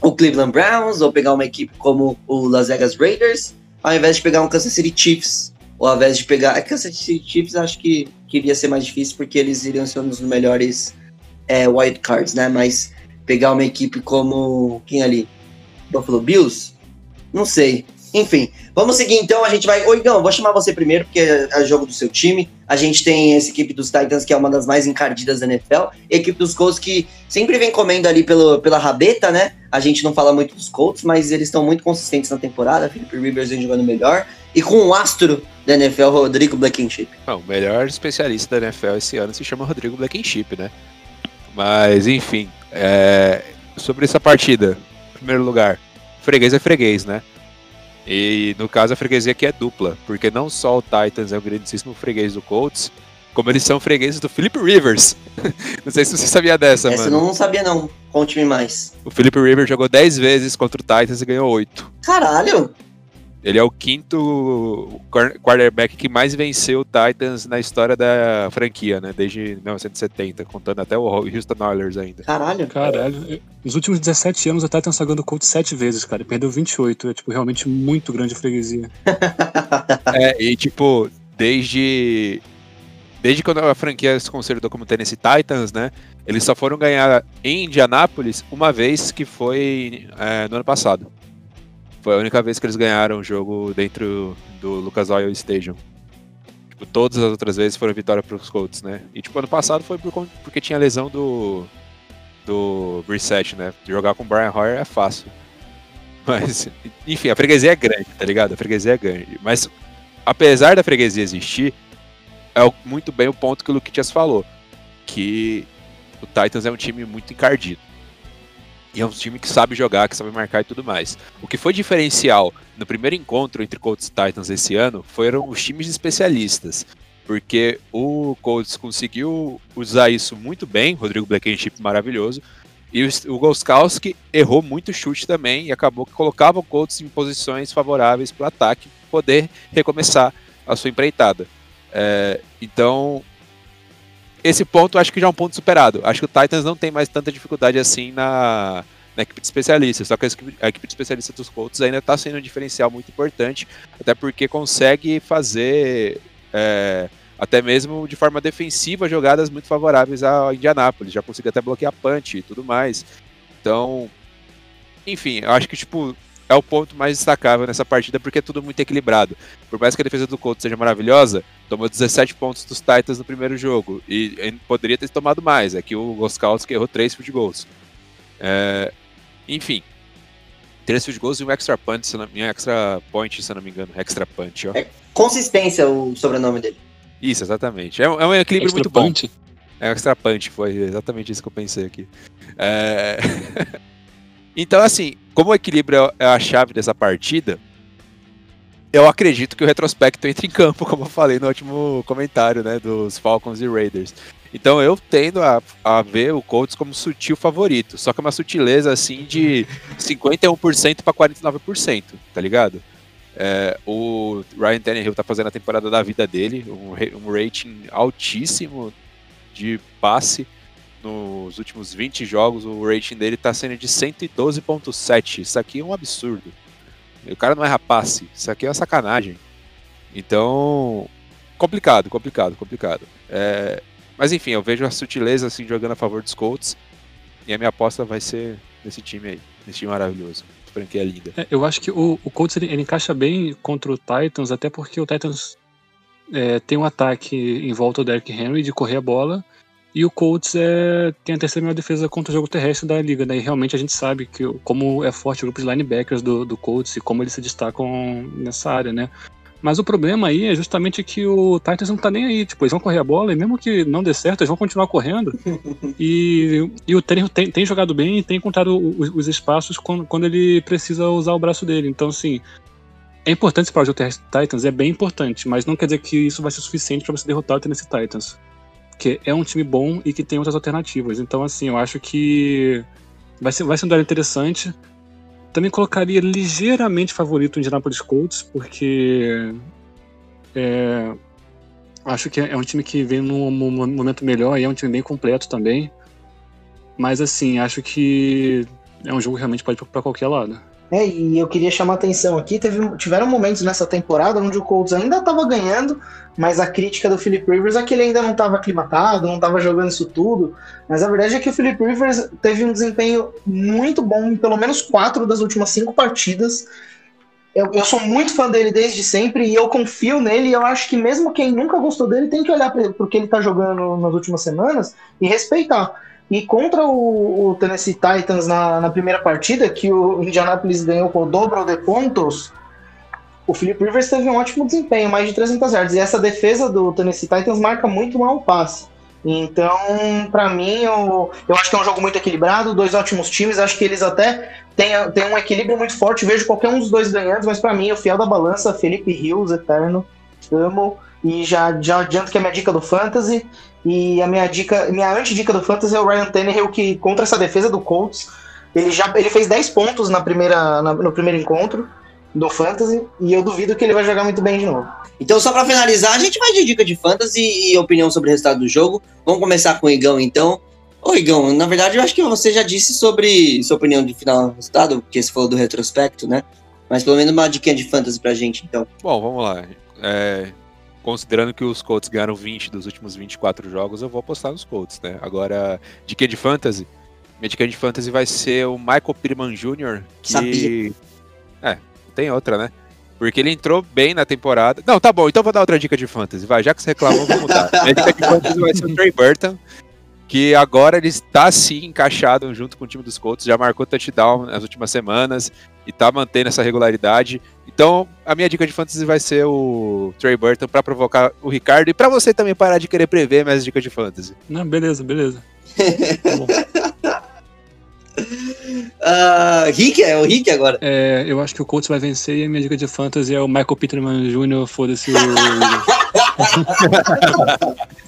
o Cleveland Browns ou pegar uma equipe como o Las Vegas Raiders, ao invés de pegar um Kansas City Chiefs, ou ao invés de pegar. A Kansas City Chiefs acho que queria ser mais difícil porque eles iriam ser um dos melhores é, cards, né? Mas pegar uma equipe como. Quem ali? Buffalo Bills? Não sei. Enfim, vamos seguir então. A gente vai. Ô, Igão, vou chamar você primeiro, porque é jogo do seu time. A gente tem essa equipe dos Titans, que é uma das mais encardidas da NFL. E a equipe dos Colts, que sempre vem comendo ali pelo, pela rabeta, né? A gente não fala muito dos Colts, mas eles estão muito consistentes na temporada. Felipe Rivers vem jogando melhor. E com o astro da NFL, Rodrigo Blankenship. Não, o melhor especialista da NFL esse ano se chama Rodrigo Blankenship, né? Mas, enfim, é, sobre essa partida, em primeiro lugar, freguês é freguês, né? E no caso a freguesia aqui é dupla, porque não só o Titans é o grandíssimo freguês do Colts, como eles são fregueses do Philip Rivers. não sei se você sabia dessa, Essa eu mano. não sabia, não. Conte-me mais. O Philip Rivers jogou 10 vezes contra o Titans e ganhou 8. Caralho! Ele é o quinto quar- quarterback que mais venceu o Titans na história da franquia, né? Desde 1970, contando até o Houston Oilers ainda. Caralho. Caralho, nos últimos 17 anos o Titans tá ganhando o Colts 7 vezes, cara. E perdeu 28. É, tipo, realmente muito grande a freguesia. É, e tipo, desde. Desde quando a franquia se consolidou como Tennessee Titans, né? Eles só foram ganhar em Indianápolis uma vez, que foi é, no ano passado. Foi a única vez que eles ganharam o jogo dentro do Lucas Oil Stadium. Tipo, todas as outras vezes foram vitória os Colts, né? E tipo, ano passado foi por porque tinha lesão do. do Brissett, né? Jogar com o Brian Hoyer é fácil. Mas, enfim, a freguesia é grande, tá ligado? A freguesia é grande. Mas apesar da freguesia existir, é muito bem o ponto que o Luquitas falou. Que o Titans é um time muito encardido. E é um time que sabe jogar, que sabe marcar e tudo mais. O que foi diferencial no primeiro encontro entre Colts e Titans esse ano foram os times especialistas. Porque o Colts conseguiu usar isso muito bem, Rodrigo Blankenship maravilhoso. E o, o Goskowski errou muito chute também e acabou que colocava o Colts em posições favoráveis para o ataque poder recomeçar a sua empreitada. É, então, esse ponto acho que já é um ponto superado. Acho que o Titans não tem mais tanta dificuldade assim na, na equipe de especialistas. Só que a equipe, de especialistas dos Colts ainda está sendo um diferencial muito importante, até porque consegue fazer é, até mesmo de forma defensiva jogadas muito favoráveis a Indianápolis. Já conseguiu até bloquear punch e tudo mais. Então, enfim, eu acho que tipo é o ponto mais destacável nessa partida, porque é tudo muito equilibrado. Por mais que a defesa do Colts seja maravilhosa, tomou 17 pontos dos Titans no primeiro jogo. E, e poderia ter tomado mais. É que o Goskowski errou 3 field goals. É, enfim. 3 field goals e um extra punch, se não, um extra point, se eu não me engano. Extra punch, ó. É consistência o sobrenome dele. Isso, exatamente. É, um- é um equilíbrio Extra muito bom. punch. É extra punch, foi exatamente isso que eu pensei aqui. É, então, assim, como o equilíbrio é a chave dessa partida, eu acredito que o retrospecto entra em campo, como eu falei no último comentário, né, dos Falcons e Raiders. Então eu tendo a, a ver o Colts como sutil favorito, só que é uma sutileza assim de 51% para 49%, tá ligado? É, o Ryan Tannehill tá fazendo a temporada da vida dele, um, um rating altíssimo de passe nos últimos 20 jogos, o rating dele tá sendo de 112.7. Isso aqui é um absurdo. O cara não erra passe, isso aqui é uma sacanagem. Então, complicado, complicado, complicado. É, mas enfim, eu vejo a sutileza assim jogando a favor dos Colts e a minha aposta vai ser nesse time aí, nesse time maravilhoso. Franquia linda. É, eu acho que o, o Colts ele, ele encaixa bem contra o Titans, até porque o Titans é, tem um ataque em volta do Derrick Henry de correr a bola. E o Colts é, tem a terceira melhor defesa contra o jogo terrestre da liga, né? E realmente a gente sabe que, como é forte o grupo de linebackers do, do Colts e como eles se destacam nessa área, né? Mas o problema aí é justamente que o Titans não tá nem aí. Tipo, eles vão correr a bola e mesmo que não dê certo, eles vão continuar correndo. e, e o Tannehill tem, tem jogado bem e tem encontrado os, os espaços quando, quando ele precisa usar o braço dele. Então, assim, é importante para o jogo terrestre do Titans, é bem importante, mas não quer dizer que isso vai ser suficiente para você derrotar o Tennessee Titans. Porque é um time bom e que tem outras alternativas. Então, assim, eu acho que vai ser, vai ser um duelo interessante. Também colocaria ligeiramente favorito o Indianapolis Colts, porque é, acho que é um time que vem num mo- mo- momento melhor e é um time bem completo também. Mas assim, acho que é um jogo que realmente pode ir pra qualquer lado. É, e eu queria chamar atenção aqui, teve, tiveram momentos nessa temporada onde o Colts ainda estava ganhando, mas a crítica do Philip Rivers é que ele ainda não estava aclimatado, não estava jogando isso tudo. Mas a verdade é que o Philip Rivers teve um desempenho muito bom em pelo menos quatro das últimas cinco partidas. Eu, eu sou muito fã dele desde sempre e eu confio nele. E eu acho que mesmo quem nunca gostou dele tem que olhar para o que ele está jogando nas últimas semanas e respeitar. E contra o, o Tennessee Titans na, na primeira partida, que o Indianapolis ganhou por dobro de pontos, o Philip Rivers teve um ótimo desempenho, mais de 300 yards. E essa defesa do Tennessee Titans marca muito mal o passe. Então, pra mim, eu, eu acho que é um jogo muito equilibrado, dois ótimos times. Acho que eles até têm, têm um equilíbrio muito forte. Vejo qualquer um dos dois ganhando, mas pra mim, o fiel da balança, Felipe Rios, eterno. Amo. E já, já adianto que é a minha dica do Fantasy. E a minha dica, minha antidica do Fantasy é o Ryan Tannehill, que contra essa defesa do Colts, ele já ele fez 10 pontos na primeira, na- no primeiro encontro do Fantasy, e eu duvido que ele vai jogar muito bem de novo. Então, só pra finalizar, a gente vai de dica de fantasy e opinião sobre o resultado do jogo. Vamos começar com o Igão, então. Ô, Igão, na verdade, eu acho que você já disse sobre sua opinião de final do resultado, porque você falou do retrospecto, né? Mas pelo menos uma dica de fantasy pra gente, então. Bom, vamos lá. É, considerando que os Colts ganharam 20 dos últimos 24 jogos, eu vou apostar nos Colts, né? Agora, dica de fantasy. Minha dica de fantasy vai ser o Michael Pittman Jr., que. Sabia. É, tem outra, né? Porque ele entrou bem na temporada. Não, tá bom, então vou dar outra dica de fantasy. Vai, já que você reclamou, vou mudar. Minha dica de fantasy vai ser o Trey Burton, que agora ele está sim encaixado junto com o time dos Colts, já marcou touchdown nas últimas semanas e tá mantendo essa regularidade. Então, a minha dica de fantasy vai ser o Trey Burton para provocar o Ricardo e para você também parar de querer prever minhas dicas de fantasy. Não, beleza, beleza. Tá bom. Ah, Rick, é o Rick agora. É, eu acho que o Colts vai vencer e a minha dica de fantasy é o Michael Peterman Jr. Foda-se o.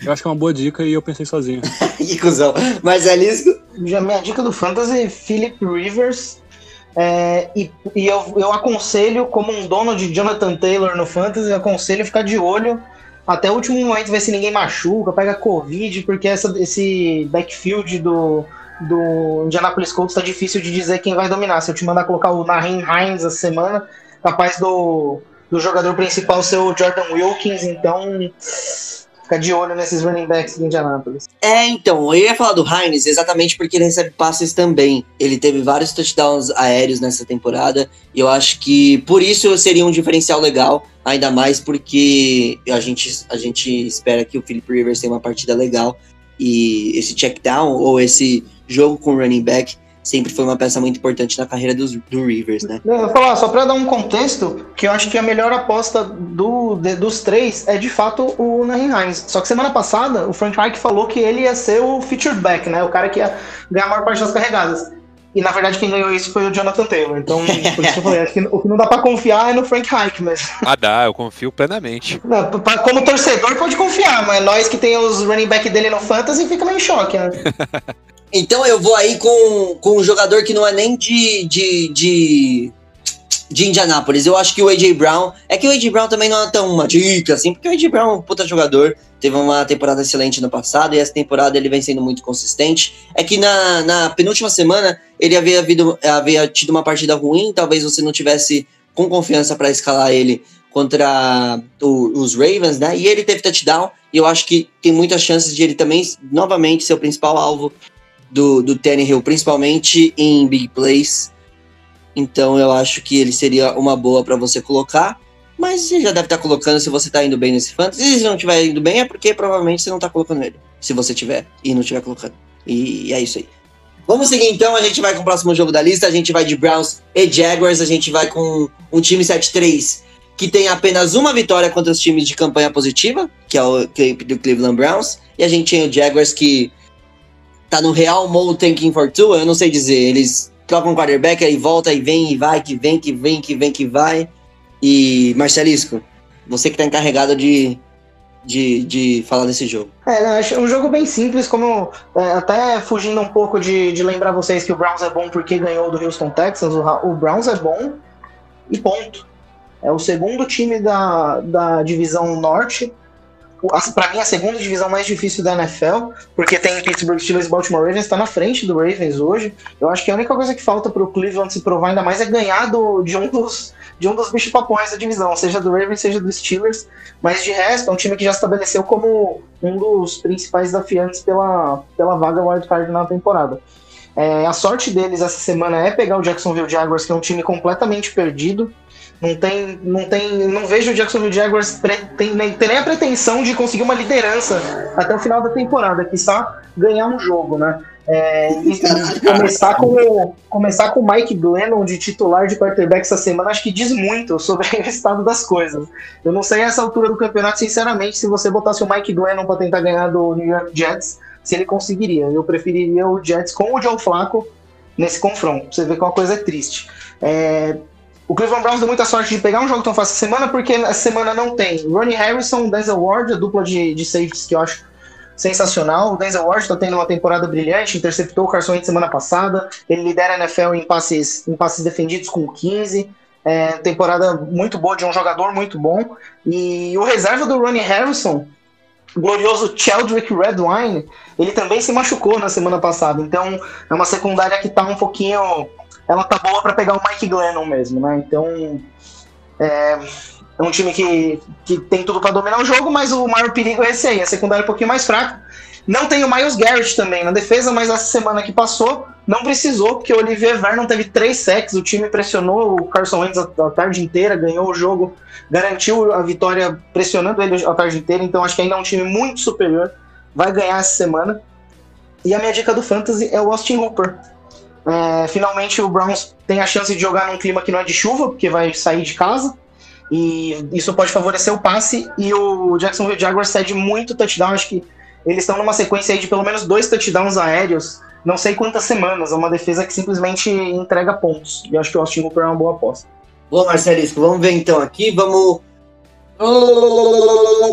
eu acho que é uma boa dica e eu pensei sozinho. que cuzão. Mas é Lisco. Já minha dica do Fantasy é Philip Rivers. é, e e eu, eu aconselho, como um dono de Jonathan Taylor no Fantasy, eu aconselho ficar de olho até o último momento, ver se ninguém machuca, pega Covid, porque essa, esse backfield do, do Indianapolis Colts tá difícil de dizer quem vai dominar. Se eu te mandar colocar o Naheem Hines essa semana, capaz do, do jogador principal ser o Jordan Wilkins, então Fica de olho nesses running backs de Indianapolis. É, então, eu ia falar do Hines exatamente porque ele recebe passes também. Ele teve vários touchdowns aéreos nessa temporada e eu acho que por isso seria um diferencial legal, ainda mais porque a gente, a gente espera que o Philip Rivers tenha uma partida legal e esse check down ou esse jogo com running back sempre foi uma peça muito importante na carreira dos, do Rivers, né? Eu vou falar, só para dar um contexto, que eu acho que a melhor aposta do, de, dos três é de fato o Nahin Hines. Só que semana passada o Frank Reich falou que ele ia ser o featured back, né? O cara que ia ganhar a maior parte das carregadas. E na verdade quem ganhou isso foi o Jonathan Taylor. Então, por isso que eu falei, acho que o que não dá pra confiar é no Frank Reich mesmo. Ah, dá, eu confio plenamente. Não, pra- como torcedor pode confiar, mas nós que tem os running back dele no Fantasy fica meio em choque, né? Então eu vou aí com, com um jogador que não é nem de, de, de, de Indianápolis. Eu acho que o A.J. Brown. É que o A.J. Brown também não é tão uma dica assim, porque o A.J. Brown é um puta jogador. Teve uma temporada excelente no passado e essa temporada ele vem sendo muito consistente. É que na, na penúltima semana ele havia, havido, havia tido uma partida ruim, talvez você não tivesse com confiança para escalar ele contra o- os Ravens, né? E ele teve touchdown e eu acho que tem muitas chances de ele também novamente ser o principal alvo do, do Tannehill, principalmente em big plays. Então eu acho que ele seria uma boa para você colocar. Mas você já deve estar colocando se você tá indo bem nesse fantasy. E se não estiver indo bem, é porque provavelmente você não tá colocando ele. Se você tiver e não estiver colocando. E é isso aí. Vamos seguir então, a gente vai com o próximo jogo da lista. A gente vai de Browns e Jaguars. A gente vai com um time 7-3 que tem apenas uma vitória contra os times de campanha positiva, que é o do Cleveland Browns. E a gente tem o Jaguars que tá no real mode tanking for two, eu não sei dizer. Eles trocam o quarterback, aí volta e vem e vai, que vem, que vem, que vem, que vai. E Marcelisco, você que tá encarregado de, de, de falar desse jogo. É, acho um jogo bem simples, como é, até fugindo um pouco de, de lembrar vocês que o Browns é bom porque ganhou do Houston Texans, o, o Browns é bom e ponto. É o segundo time da, da divisão norte. O- a- Pra mim, a segunda divisão mais difícil da NFL, porque tem Pittsburgh Steelers e Baltimore Ravens, está na frente do Ravens hoje. Eu acho que a única coisa que falta pro Cleveland se provar ainda mais é ganhar do, de um dos de um dos bichos papões da divisão, seja do Ravens, seja do Steelers. Mas de resto, é um time que já estabeleceu como um dos principais desafiantes pela, pela vaga wildcard na temporada. É, a sorte deles essa semana é pegar o Jacksonville Jaguars, que é um time completamente perdido. Não tem, não tem, não vejo o Jacksonville Jaguars pre- tem, nem, tem nem a pretensão de conseguir uma liderança até o final da temporada, que está ganhar um jogo, né? É, e, e começar com o- começar com Mike Glennon de titular de quarterback essa semana, acho que diz muito sobre o estado das coisas. Eu não sei a essa altura do campeonato, sinceramente, se você botasse o Mike Glennon para tentar ganhar do New York Jets, se ele conseguiria. Eu preferiria o Jets com o Joe Flacco nesse confronto. Você vê que uma coisa é triste. É, o Cleveland Browns deu muita sorte de pegar um jogo tão fácil essa semana, porque essa semana não tem Ronnie Harrison, Denzel Ward, a dupla de, de safeties que eu acho sensacional. O Denzel Ward está tendo uma temporada brilhante, interceptou o Carson Wentz semana passada. Ele lidera a NFL em passes, em passes defendidos com 15. É, temporada muito boa de um jogador muito bom. E o reserva do Ronnie Harrison, glorioso Cheldrick Redwine, ele também se machucou na semana passada. Então é uma secundária que tá um pouquinho. Ela tá boa para pegar o Mike Glennon mesmo, né? Então. É, é um time que, que tem tudo para dominar o jogo, mas o maior perigo é esse aí. A secundária é um pouquinho mais fraca. Não tem o Miles Garrett também na defesa, mas essa semana que passou não precisou, porque o Olivier Vernon teve três sacks, o time pressionou o Carson Wentz a, a tarde inteira, ganhou o jogo, garantiu a vitória pressionando ele a tarde inteira, então acho que ainda é um time muito superior, vai ganhar essa semana. E a minha dica do Fantasy é o Austin Hooper. É, finalmente o Browns tem a chance de jogar num clima que não é de chuva, porque vai sair de casa. E isso pode favorecer o passe. E o Jacksonville Jaguars cede muito touchdown. Acho que eles estão numa sequência de pelo menos dois touchdowns aéreos. Não sei quantas semanas. É uma defesa que simplesmente entrega pontos. E acho que o Austin Hooper é uma boa aposta. Bom, Marcelisco, vamos ver então aqui. Vamos.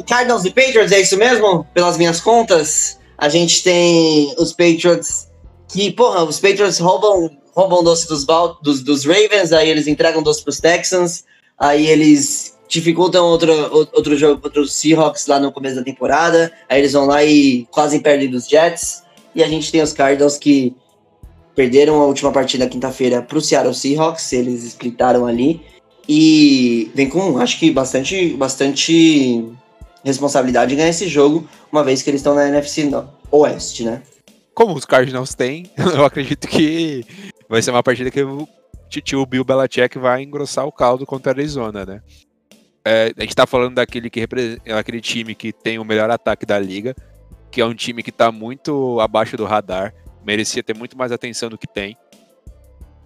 Cardinals e Patriots, é isso mesmo? Pelas minhas contas, a gente tem os Patriots que, porra, os Patriots roubam, roubam doce dos, dos, dos Ravens, aí eles entregam doce pros Texans, aí eles dificultam outro, outro jogo contra os Seahawks lá no começo da temporada, aí eles vão lá e quase perdem dos Jets, e a gente tem os Cardinals que perderam a última partida quinta-feira pro Seattle Seahawks, eles splitaram ali, e vem com, acho que bastante, bastante responsabilidade de ganhar esse jogo, uma vez que eles estão na NFC Oeste, né? Como os Cardinals têm, eu acredito que vai ser uma partida que o tio Bill Belichick vai engrossar o caldo contra a Arizona, né? É, a gente tá falando daquele, que repre- aquele time que tem o melhor ataque da liga, que é um time que tá muito abaixo do radar, merecia ter muito mais atenção do que tem.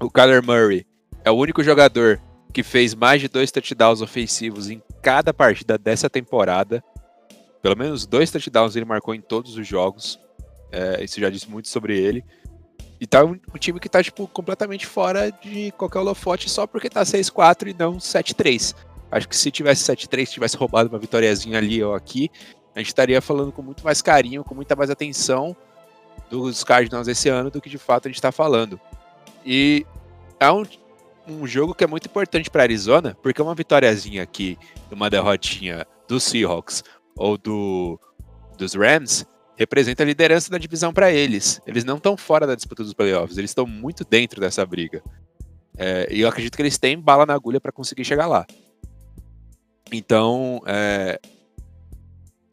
O Kyler Murray é o único jogador que fez mais de dois touchdowns ofensivos em cada partida dessa temporada. Pelo menos dois touchdowns ele marcou em todos os jogos. É, isso já disse muito sobre ele. E tá um, um time que tá, tipo, completamente fora de qualquer holofote só porque tá 6-4 e não 7-3. Acho que se tivesse 7-3, tivesse roubado uma vitóriazinha ali ou aqui, a gente estaria falando com muito mais carinho, com muita mais atenção dos Cardinals esse ano do que de fato a gente tá falando. E é um, um jogo que é muito importante para Arizona, porque uma vitóriazinha aqui, uma derrotinha do Seahawks ou do, dos Rams, representa a liderança da divisão para eles. Eles não estão fora da disputa dos playoffs, eles estão muito dentro dessa briga. É, e eu acredito que eles têm bala na agulha para conseguir chegar lá. Então, é,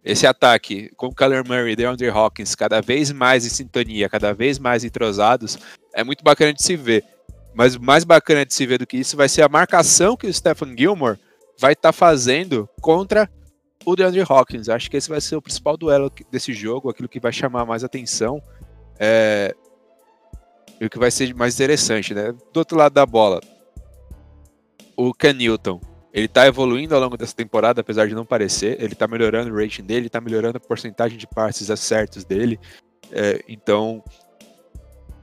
esse ataque com o Kyler Murray e DeAndre Hawkins cada vez mais em sintonia, cada vez mais entrosados, é muito bacana de se ver. Mas mais bacana de se ver do que isso vai ser a marcação que o Stephen Gilmore vai estar fazendo contra o DeAndre Hawkins. Acho que esse vai ser o principal duelo desse jogo, aquilo que vai chamar mais atenção. É... E o que vai ser mais interessante, né? Do outro lado da bola, o Ken Newton. Ele tá evoluindo ao longo dessa temporada, apesar de não parecer. Ele tá melhorando o rating dele, tá melhorando a porcentagem de passes acertos dele. É, então,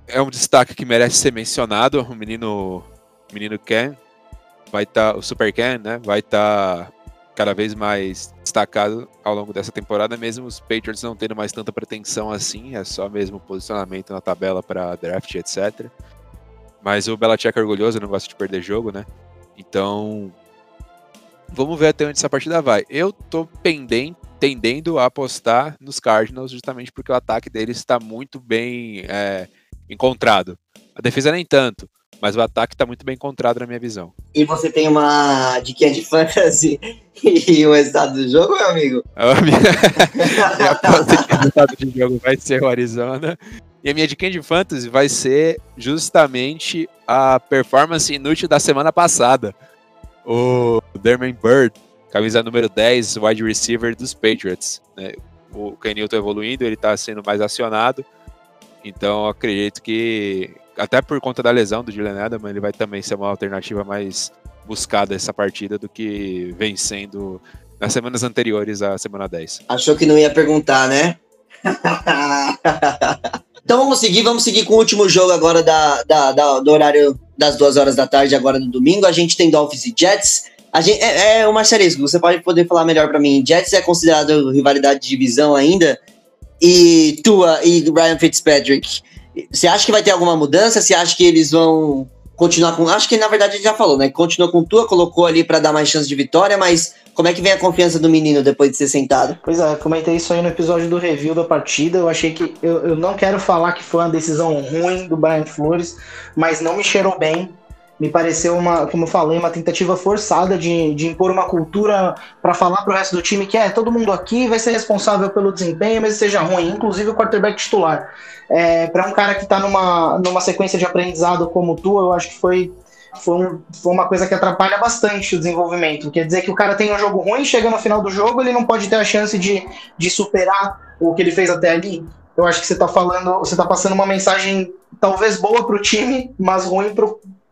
é um destaque que merece ser mencionado. O menino, menino Ken vai estar, o Super Ken, né? Vai estar cada vez mais destacado ao longo dessa temporada, mesmo os Patriots não tendo mais tanta pretensão assim, é só mesmo posicionamento na tabela para draft, etc. Mas o Belichick é orgulhoso, não gosta de perder jogo, né? Então, vamos ver até onde essa partida vai. Eu tô pendem, tendendo a apostar nos Cardinals justamente porque o ataque deles está muito bem é, encontrado. A defesa nem tanto, mas o ataque está muito bem encontrado na minha visão. E você tem uma diquinha de fantasy e o resultado do jogo, meu amigo? A minha, minha aposta de resultado de jogo vai ser o Arizona. E a minha dica de fantasy vai ser justamente a performance inútil da semana passada. O Derman Bird, camisa número 10, wide receiver dos Patriots. né? O Kenil tá evoluindo, ele tá sendo mais acionado. Então eu acredito que, até por conta da lesão do Julian Edelman, ele vai também ser uma alternativa mais buscada essa partida do que vem sendo nas semanas anteriores à semana 10. Achou que não ia perguntar, né? então vamos seguir, vamos seguir com o último jogo agora da, da- da- do horário das duas horas da tarde, agora no domingo. A gente tem Dolphins e Jets. A gente, é, é o Marcelisco, você pode poder falar melhor pra mim. Jets é considerado rivalidade de divisão ainda? E Tua e Ryan Fitzpatrick, você acha que vai ter alguma mudança? Você acha que eles vão continuar com. Acho que na verdade ele já falou, né? Continua com Tua, colocou ali pra dar mais chance de vitória, mas como é que vem a confiança do menino depois de ser sentado? Pois é, comentei isso aí no episódio do review da partida. Eu achei que. Eu, eu não quero falar que foi uma decisão ruim do Brian Flores, mas não me cheirou bem. Me pareceu uma, como eu falei, uma tentativa forçada de, de impor uma cultura para falar pro resto do time que é todo mundo aqui vai ser responsável pelo desempenho, mas seja ruim, inclusive o quarterback titular. É, para um cara que tá numa, numa sequência de aprendizado como tu, eu acho que foi foi, um- foi uma coisa que atrapalha bastante o desenvolvimento. Quer dizer que o cara tem um jogo ruim, chega no final do jogo, ele não pode ter a chance de, de superar o que ele fez até ali. Eu acho que você tá falando, você tá passando uma mensagem talvez boa pro time, mas ruim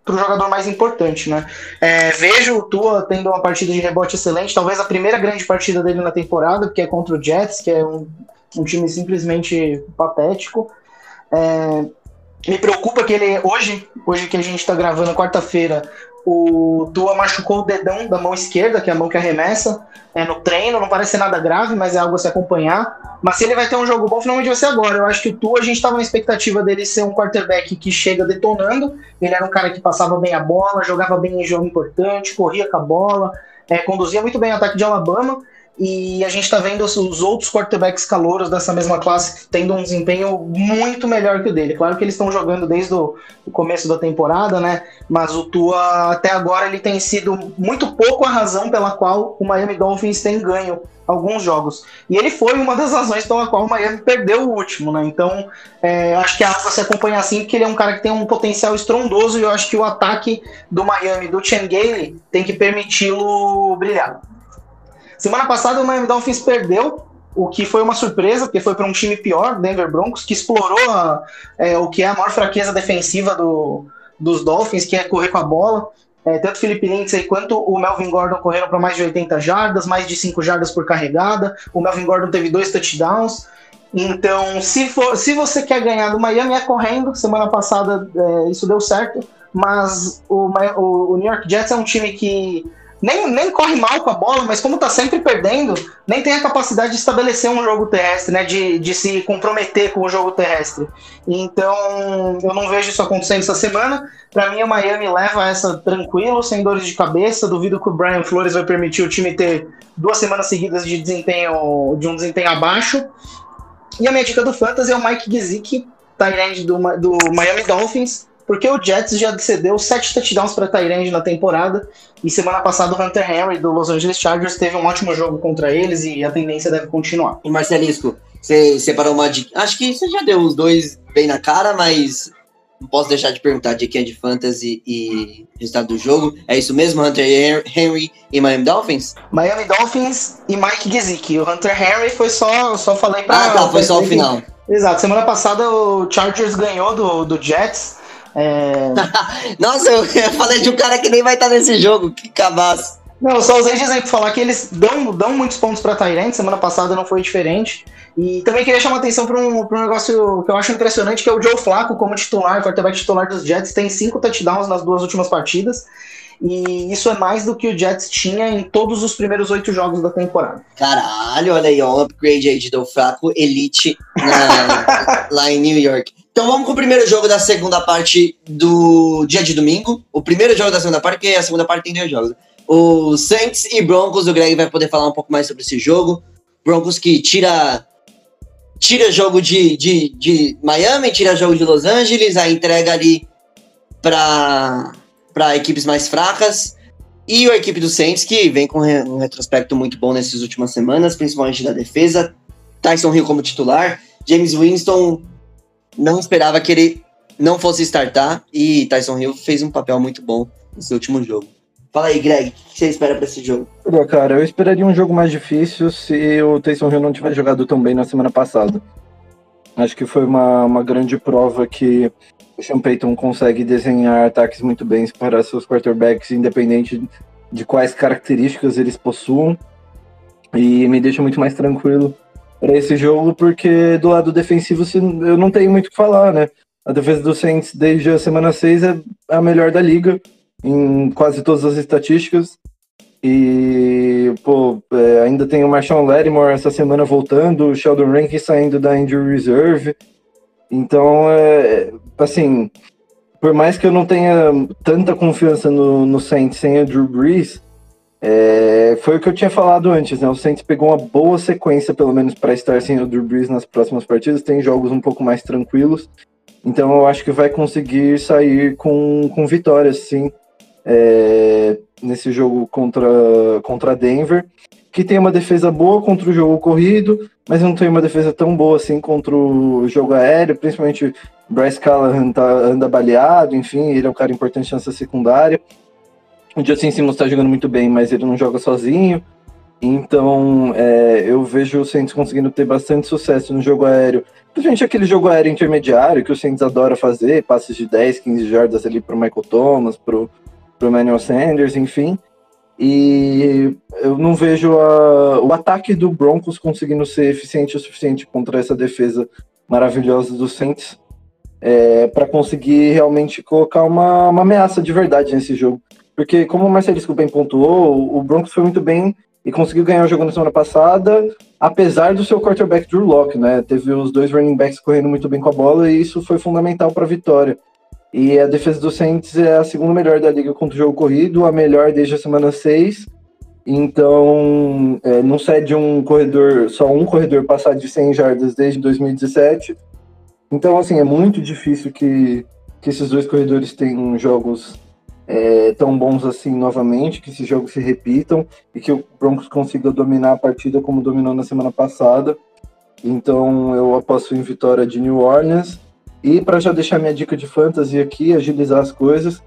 pro, pro jogador mais importante, né? É, vejo o Tua tendo uma partida de rebote excelente, talvez a primeira grande partida dele na temporada, que é contra o Jets, que é um, um time simplesmente patético. É, me preocupa que ele hoje, hoje que a gente tá gravando quarta-feira, o Tua machucou o dedão da mão esquerda, que é a mão que arremessa, é, no treino, não parece nada grave, mas é algo a se acompanhar. Mas se ele vai ter um jogo bom, finalmente vai ser agora. Eu acho que o Tua, a gente tava na expectativa dele ser um quarterback que chega detonando. Ele era um cara que passava bem a bola, jogava bem em jogo importante, corria com a bola, é, conduzia muito bem o ataque de Alabama. E a gente está vendo os, os outros quarterbacks calouros dessa mesma classe tendo um desempenho muito melhor que o dele. Claro que eles estão jogando desde o, começo da temporada, né? Mas o Tua, até agora, ele tem sido muito pouco a razão pela qual o Miami Dolphins tem ganho alguns jogos. E ele foi uma das razões pela qual o Miami perdeu o último, né? Então, é, acho que a Rafa se acompanha assim, porque ele é um cara que tem um potencial estrondoso e eu acho que o ataque do Miami, do Chen tem que permiti-lo brilhar. Semana passada o Miami Dolphins perdeu, o que foi uma surpresa, porque foi para um time pior, Denver Broncos, que explorou a, é, o que é a maior fraqueza defensiva do, dos Dolphins, que é correr com a bola. É, tanto Felipe Lindsay quanto o Melvin Gordon correram para mais de 80 jardas, mais de 5 jardas por carregada. O Melvin Gordon teve dois touchdowns. Então, se, for, se você quer ganhar do Miami, é correndo. Semana passada é, isso deu certo. Mas o, o, o New York Jets é um time que nem, nem corre mal com a bola, mas como tá sempre perdendo, nem tem a capacidade de estabelecer um jogo terrestre, né? De, de se comprometer com o jogo terrestre. Então, eu não vejo isso acontecendo essa semana. Para mim, o Miami leva essa tranquilo, sem dores de cabeça. Duvido que o Brian Flores vai permitir o time ter duas semanas seguidas de desempenho, de um desempenho abaixo. E a minha dica do Fantasy é o Mike Gesicki, tight do, do Miami Dolphins porque o Jets já cedeu sete touchdowns para Tyrande na temporada e semana passada o Hunter Henry do Los Angeles Chargers teve um ótimo jogo contra eles e a tendência deve continuar. E Marcelisco, você separou uma dica. Acho que você já deu os dois bem na cara, mas não posso deixar de perguntar de quem é de fantasy e resultado do jogo. É isso mesmo, Hunter Henry e Miami Dolphins? Miami Dolphins e Mike Gesicki. O Hunter Henry foi só, só falei pra... Ah, tá, foi só o final. Exato. Semana passada o Chargers ganhou do, do Jets é... Nossa, eu falei de um cara que nem vai estar nesse jogo, que cabaço. Não, só usei de exemplo falar que eles dão, dão muitos pontos para Tyrant, semana passada não foi diferente. E também queria chamar atenção para um, um negócio que eu acho impressionante, que é o Joe Flacco como titular, quarterback titular dos Jets, tem cinco touchdowns nas duas últimas partidas. E isso é mais do que o Jets tinha em todos os primeiros oito jogos da temporada. Caralho, olha aí, ó, um upgrade aí de Joe Flacco, elite na, lá em New York. Então vamos com o primeiro jogo da segunda parte do dia de domingo. O primeiro jogo da segunda parte, porque a segunda parte tem dois jogos. O Saints e Broncos, o Greg vai poder falar um pouco mais sobre esse jogo. Broncos que tira tira jogo de, de, de Miami, tira jogo de Los Angeles, a entrega ali para equipes mais fracas. E a equipe do Saints, que vem com um retrospecto muito bom nessas últimas semanas, principalmente da defesa. Tyson Hill como titular. James Winston não esperava que ele não fosse startar e Tyson Hill fez um papel muito bom nesse último jogo. Fala aí, Greg, o que você espera para esse jogo? Olha, cara, eu esperaria um jogo mais difícil se o Tyson Hill não tivesse jogado tão bem na semana passada. Acho que foi uma, uma grande prova que o Sean Payton consegue desenhar ataques muito bem para seus quarterbacks, independente de quais características eles possuam. E me deixa muito mais tranquilo para esse jogo, porque do lado defensivo eu não tenho muito o que falar, né? A defesa do Saints desde a semana 6 é a melhor da liga, em quase todas as estatísticas. E, pô, é, ainda tem o Marshawn Lattimore essa semana voltando, o Sheldon Rankins saindo da injury reserve. Então, é, assim, por mais que eu não tenha tanta confiança no, no Saints sem o Drew Brees, é, foi o que eu tinha falado antes, né? O Saints pegou uma boa sequência, pelo menos, para estar sem o Drew Brees nas próximas partidas. Tem jogos um pouco mais tranquilos. Então eu acho que vai conseguir sair com, com vitórias, sim, é, nesse jogo contra, contra Denver, que tem uma defesa boa contra o jogo corrido, mas não tem uma defesa tão boa assim contra o jogo aéreo, principalmente Bryce Callahan tá, anda baleado, enfim, ele é um cara importante nessa secundária. O Justin Simmons está jogando muito bem, mas ele não joga sozinho. Então, é, eu vejo o Saints conseguindo ter bastante sucesso no jogo aéreo. Principalmente aquele jogo aéreo intermediário que o Saints adora fazer, passes de 10, 15 jardas ali para o Michael Thomas, para o Emmanuel Sanders, enfim. E eu não vejo a, o ataque do Broncos conseguindo ser eficiente o suficiente contra essa defesa maravilhosa do Saints é, para conseguir realmente colocar uma, uma ameaça de verdade nesse jogo. Porque, como o Marcelisco bem pontuou, o Broncos foi muito bem e conseguiu ganhar o jogo na semana passada, apesar do seu quarterback Drew Locke, né? Teve os dois running backs correndo muito bem com a bola e isso foi fundamental para a vitória. E a defesa do Saints é a segunda melhor da liga contra o jogo corrido, a melhor desde a semana 6. Então, é, não cede um corredor, só um corredor passar de 100 jardas desde 2017. Então, assim, é muito difícil que, que esses dois corredores tenham jogos é, tão bons assim novamente, que esses jogos se repitam e que o Broncos consiga dominar a partida como dominou na semana passada. Então, eu aposto em vitória de New Orleans. E para já deixar minha dica de fantasy aqui, agilizar as coisas,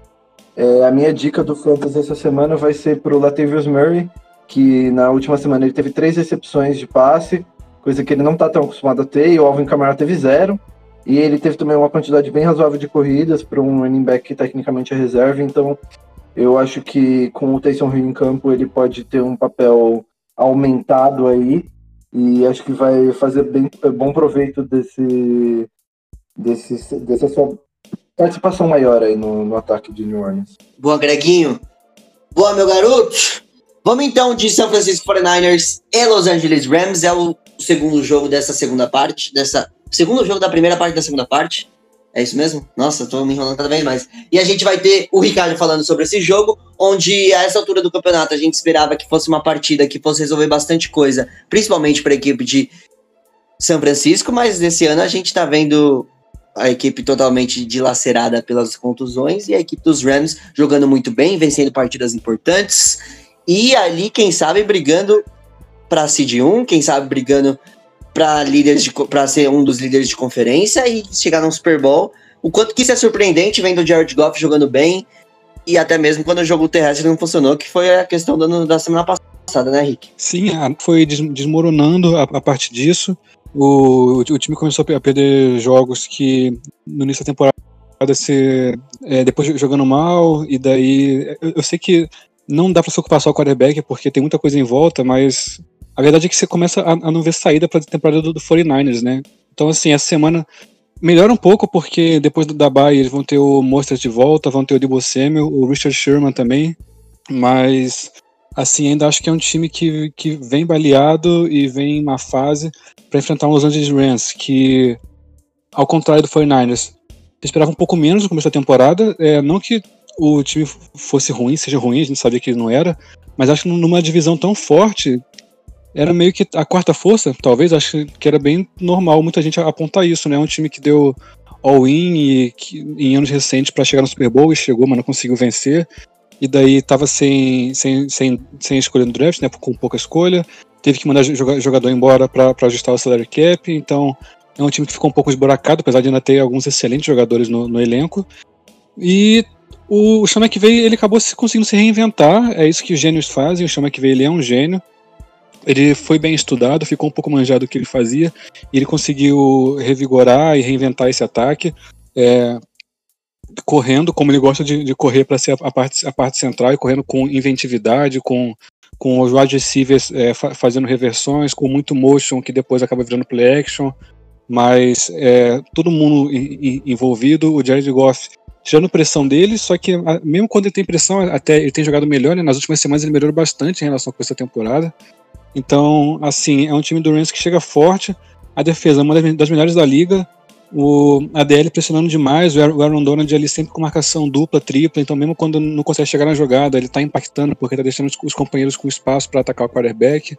é, a minha dica do fantasy essa semana vai ser para o Latavius Murray, que na última semana ele teve três recepções de passe, coisa que ele não está tão acostumado a ter, e o Alvin Kamara teve zero. E ele teve também uma quantidade bem razoável de corridas para um running back que tecnicamente é reserva, então eu acho que com o Taysom Hill em campo ele pode ter um papel aumentado aí e acho que vai fazer bem bom proveito desse, desse dessa sua participação maior aí no, no ataque de New Orleans. Boa, Greguinho. Boa, meu garoto. Vamos então de São Francisco 49ers e Los Angeles Rams. É o segundo jogo dessa segunda parte, dessa segundo jogo da primeira parte da segunda parte. É isso mesmo? Nossa, tô me enrolando cada vez mais. E a gente vai ter o Ricardo falando sobre esse jogo, onde a essa altura do campeonato a gente esperava que fosse uma partida que fosse resolver bastante coisa, principalmente para a equipe de São Francisco, mas esse ano a gente tá vendo a equipe totalmente dilacerada pelas contusões e a equipe dos Rams jogando muito bem, vencendo partidas importantes e ali, quem sabe, brigando para seed 1, quem sabe brigando para líderes para ser um dos líderes de conferência e chegar no Super Bowl. O quanto que isso é surpreendente vendo o Jared Goff jogando bem e até mesmo quando o jogo terrestre não funcionou, que foi a questão da, da semana passada, né, Rick? Sim, foi desmoronando a, a partir disso. O, o time começou a perder jogos que no início da temporada se, é, depois jogando mal, e daí eu, eu sei que não dá para se ocupar só o quarterback porque tem muita coisa em volta, mas a verdade é que você começa a, a não ver saída para a temporada do, do 49ers, né? Então, assim, essa semana melhora um pouco porque depois da bye eles vão ter o Monsters de volta, vão ter o Debo Samuel, o Richard Sherman também, mas assim, ainda acho que é um time que, que vem baleado e vem em uma fase para enfrentar os Los Angeles Rams, que ao contrário do 49ers, esperava um pouco menos no começo da temporada, é, não que o time fosse ruim, seja ruim, a gente sabia que não era, mas acho que numa divisão tão forte, era meio que a quarta força, talvez, acho que era bem normal muita gente apontar isso, né? Um time que deu all-in em anos recentes para chegar no Super Bowl e chegou, mas não conseguiu vencer. E daí tava sem, sem, sem, sem escolha no draft, né? Com pouca escolha. Teve que mandar jogador embora para ajustar o salary cap. Então é um time que ficou um pouco esburacado, apesar de ainda ter alguns excelentes jogadores no, no elenco. E o, Chama que veio, ele acabou conseguindo se reinventar, é isso que os gênios fazem. O Chama que veio, ele é um gênio. Ele foi bem estudado, ficou um pouco manjado do que ele fazia, e ele conseguiu revigorar e reinventar esse ataque, é, correndo como ele gosta de, de correr para ser a, a, parte, a parte central, e correndo com inventividade, com, com os wide receivers é, fa fazendo reversões, com muito motion que depois acaba virando play action, mas é, todo mundo envolvido. O Jared Goff tirando pressão dele, só que mesmo quando ele tem pressão, até ele tem jogado melhor, né? Nas últimas semanas ele melhorou bastante em relação com essa temporada. Então, assim, é um time do Rams que chega forte. A defesa é uma das melhores da liga. O ADL pressionando demais, o Aaron Donald ali sempre com marcação dupla, tripla, então mesmo quando não consegue chegar na jogada, ele tá impactando porque tá deixando os companheiros com espaço para atacar o quarterback.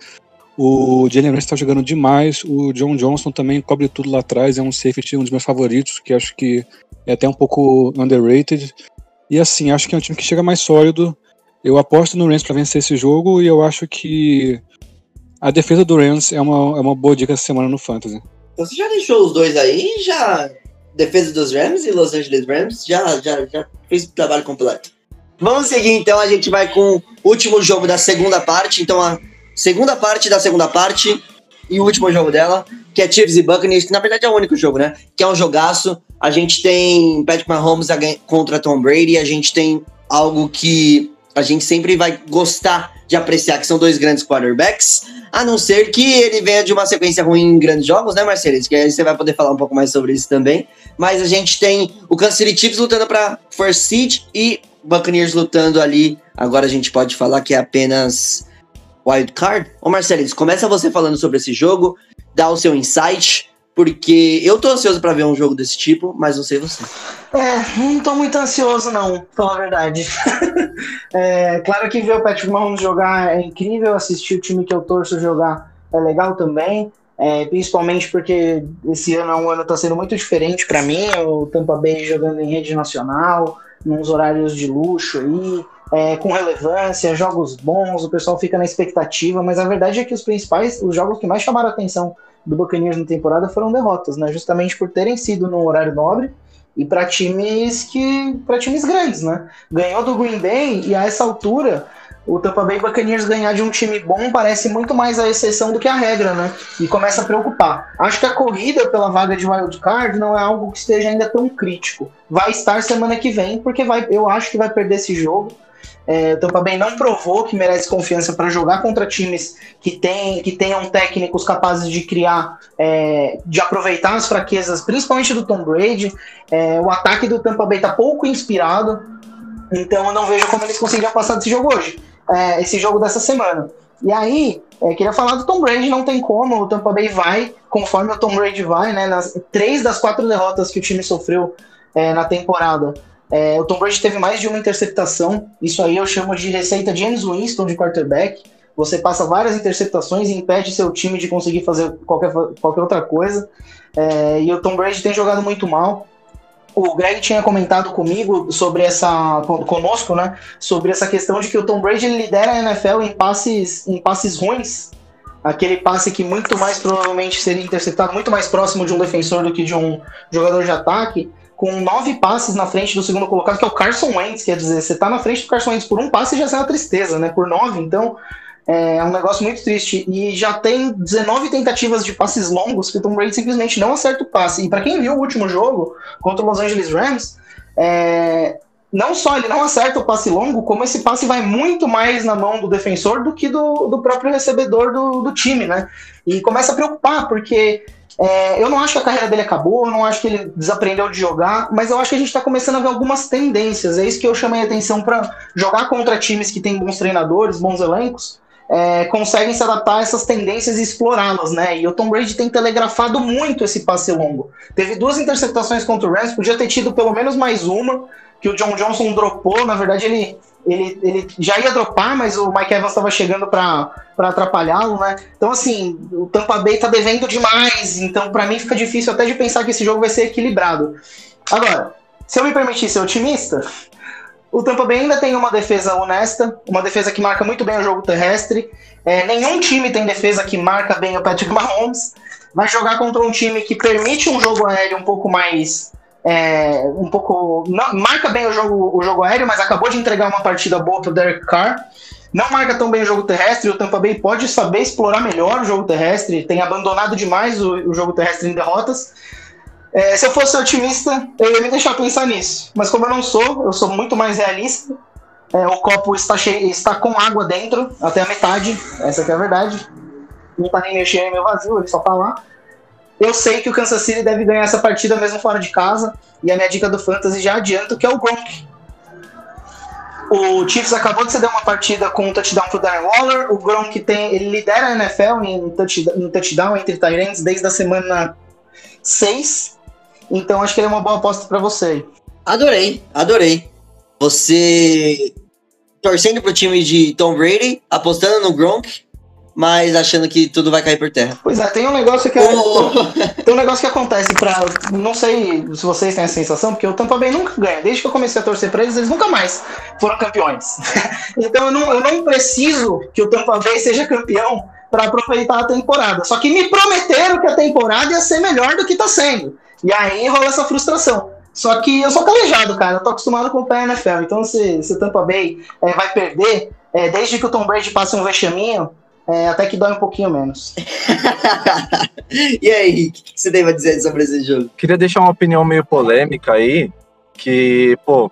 O Jalen Ramsey tá jogando demais, o John Johnson também cobre tudo lá atrás, é um safety, um dos meus favoritos, que acho que é até um pouco underrated. E assim, acho que é um time que chega mais sólido. Eu aposto no Rams para vencer esse jogo e eu acho que a defesa do Rams é uma, é uma boa dica essa semana no Fantasy. Então você já deixou os dois aí, já. Defesa dos Rams e Los Angeles Rams, já, já, já fez o trabalho completo. Vamos seguir então, a gente vai com o último jogo da segunda parte. Então a segunda parte da segunda parte e o último jogo dela, que é Chiefs e Buccaneers, que na verdade é o único jogo, né? Que é um jogaço. A gente tem Patrick Mahomes contra Tom Brady, a gente tem algo que a gente sempre vai gostar de apreciar, que são dois grandes quarterbacks, a não ser que ele venha de uma sequência ruim em grandes jogos, né, Marcelis? Que aí você vai poder falar um pouco mais sobre isso também. Mas a gente tem o Kansas City Chiefs lutando para First Seed e Buccaneers lutando ali. Agora a gente pode falar que é apenas wild card. Ô Marcelis, começa você falando sobre esse jogo, dá o seu insight, porque eu tô ansioso pra ver um jogo desse tipo, mas não sei você. É, não tô muito ansioso, não, pra falar a verdade. é, claro que ver o Patrick Mahomes jogar é incrível, assistir o time que eu torço jogar é legal também. É, principalmente porque esse ano é um ano tá sendo muito diferente para mim, o Tampa Bay jogando em rede nacional, nos horários de luxo aí, é, com relevância, jogos bons, o pessoal fica na expectativa, mas a verdade é que os principais, os jogos que mais chamaram a atenção do Buccaneers na temporada foram derrotas, né? Justamente por terem sido no horário nobre e para times que para times grandes, né? Ganhou do Green Bay e a essa altura o Tampa Bay Buccaneers ganhar de um time bom parece muito mais a exceção do que a regra, né? E começa a preocupar. Acho que a corrida pela vaga de wild card não é algo que esteja ainda tão crítico. Vai estar semana que vem, porque vai, eu acho que vai perder esse jogo. É, o Tampa Bay não provou que merece confiança para jogar contra times que, tem, que tenham técnicos capazes de criar, é, de aproveitar as fraquezas, principalmente do Tom Brady. É, o ataque do Tampa Bay está pouco inspirado, então eu não vejo como eles conseguiriam passar desse jogo hoje é, esse jogo dessa semana. E aí, é, queria falar do Tom Brady, não tem como, o Tampa Bay vai, conforme o Tom Brady vai, né, nas três das quatro derrotas que o time sofreu é, na temporada, é, o Tom Brady teve mais de uma interceptação, isso aí eu chamo de receita James Winston de quarterback, você passa várias interceptações e impede seu time de conseguir fazer qualquer, qualquer outra coisa, é, e o Tom Brady tem jogado muito mal, o Greg tinha comentado comigo sobre essa conosco, né, sobre essa questão de que o Tom Brady lidera a NFL em passes em passes ruins, aquele passe que muito mais provavelmente seria interceptado muito mais próximo de um defensor do que de um jogador de ataque, com nove passes na frente do segundo colocado, que é o Carson Wentz, quer dizer, você tá na frente do Carson Wentz por um passe já é uma tristeza, né, por nove, então é um negócio muito triste. E já tem 19 tentativas de passes longos que o Tom Brady simplesmente não acerta o passe. E para quem viu o último jogo contra o Los Angeles Rams, é, não só ele não acerta o passe longo, como esse passe vai muito mais na mão do defensor do que do, do próprio recebedor do, do time, né? E começa a preocupar, porque é, eu não acho que a carreira dele acabou, eu não acho que ele desaprendeu de jogar, mas eu acho que a gente está começando a ver algumas tendências. É isso que eu chamei a atenção para jogar contra times que têm bons treinadores, bons elencos é, conseguem se adaptar a essas tendências e explorá-las, né? E o Tom Brady tem telegrafado muito esse passe longo. Teve duas interceptações contra o Rams, podia ter tido pelo menos mais uma, que o John Johnson dropou. Na verdade, ele, ele, ele já ia dropar, mas o Mike Evans estava chegando para atrapalhá-lo, né? Então, assim, o Tampa Bay tá devendo demais. Então, para mim, fica difícil até de pensar que esse jogo vai ser equilibrado. Agora, se eu me permitir ser otimista, o Tampa Bay ainda tem uma defesa honesta, uma defesa que marca muito bem o jogo terrestre. É, nenhum time tem defesa que marca bem o Patrick Mahomes. Vai jogar contra um time que permite um jogo aéreo um pouco mais. É, um pouco. Não, marca bem o jogo, o jogo aéreo, mas acabou de entregar uma partida boa pro Derek Carr. Não marca tão bem o jogo terrestre. O Tampa Bay pode saber explorar melhor o jogo terrestre. Tem abandonado demais o, o jogo terrestre em derrotas. É, se eu fosse otimista, eu ia me deixar pensar nisso. Mas como eu não sou, eu sou muito mais realista. É, o copo está, cheio, está com água dentro, até a metade. Essa é a verdade. Não está nem mexendo meio vazio, ele só tá lá. Eu sei que o Kansas City deve ganhar essa partida mesmo fora de casa. E a minha dica do Fantasy já adianto que é o Gronk. O Chiefs acabou de ceder uma partida com um touchdown pro Darren Waller. O Gronk tem, ele lidera a NFL em touchdown, em touchdown entre Tyrants desde a semana 6. Então acho que ele é uma boa aposta para você. Adorei, adorei. Você torcendo pro time de Tom Brady, apostando no Gronk, mas achando que tudo vai cair por terra. Pois é, tem um negócio que oh. tem um negócio que acontece para, não sei se vocês têm a sensação, porque o Tampa Bay nunca ganha. Desde que eu comecei a torcer para eles, eles nunca mais foram campeões. então eu não, eu não preciso que o Tampa Bay seja campeão para aproveitar a temporada. Só que me prometeram que a temporada ia ser melhor do que está sendo. E aí rola essa frustração. Só que eu sou calejado, cara. Eu tô acostumado com o pé NFL. Então, se, se Tampa Bay é, vai perder, é, desde que o Tom Brady passe um vexaminho, é, até que dói um pouquinho menos. e aí, o que você tem a dizer sobre esse jogo? Queria deixar uma opinião meio polêmica aí, que, pô,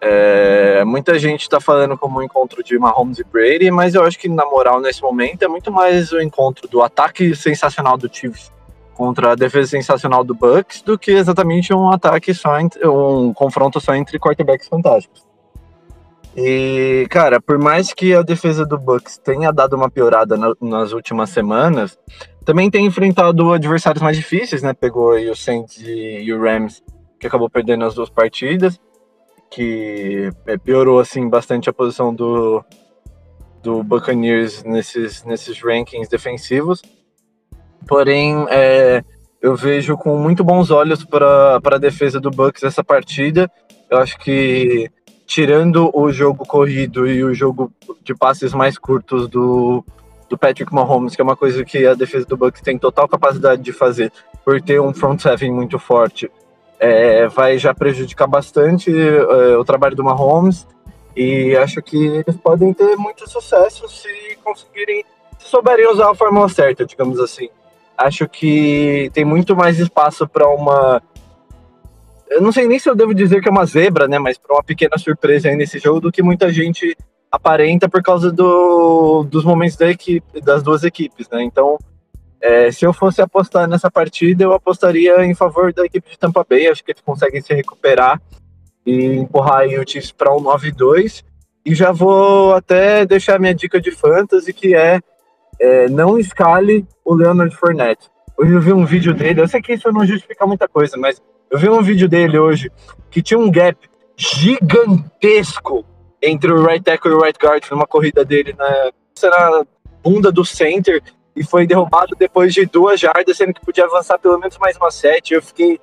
é, muita gente está falando como um encontro de Mahomes e Brady, mas eu acho que, na moral, nesse momento, é muito mais o encontro do ataque sensacional do Chiefs contra a defesa sensacional do Bucks do que exatamente um ataque só, entre, um confronto só entre quarterbacks fantásticos. E, cara, por mais que a defesa do Bucks tenha dado uma piorada na- nas últimas semanas, também tem enfrentado adversários mais difíceis, né? Pegou o Saints e, e o Rams, que acabou perdendo as duas partidas, que é, piorou, assim, bastante a posição do, do Buccaneers nesses, nesses rankings defensivos. Porém, é, eu vejo com muito bons olhos para a defesa do Bucks essa partida. Eu acho que tirando o jogo corrido e o jogo de passes mais curtos do, do Patrick Mahomes, que é uma coisa que a defesa do Bucks tem total capacidade de fazer, por ter um front seven muito forte, é, vai já prejudicar bastante é, o trabalho do Mahomes. E acho que eles podem ter muito sucesso se conseguirem, se souberem usar a fórmula certa, digamos assim. Acho que tem muito mais espaço para uma eu não sei nem se eu devo dizer que é uma zebra, né? Mas para uma pequena surpresa aí nesse jogo do que muita gente aparenta por causa do, dos momentos da equipe, das duas equipes, né? Então, é, se eu fosse apostar nessa partida, eu apostaria em favor da equipe de Tampa Bay. Acho que eles conseguem se recuperar e empurrar aí o Chiefs para um 9-2. E já vou até deixar minha dica de fantasy, que é, é não escale o Leonard Fournette. Hoje eu vi um vídeo dele, eu sei que isso não justifica muita coisa, mas eu vi um vídeo dele hoje que tinha um gap gigantesco entre o right tackle e o right guard numa corrida dele na, na bunda do center e foi derrubado depois de duas jardas, sendo que podia avançar pelo menos mais uma sete. Eu fiquei,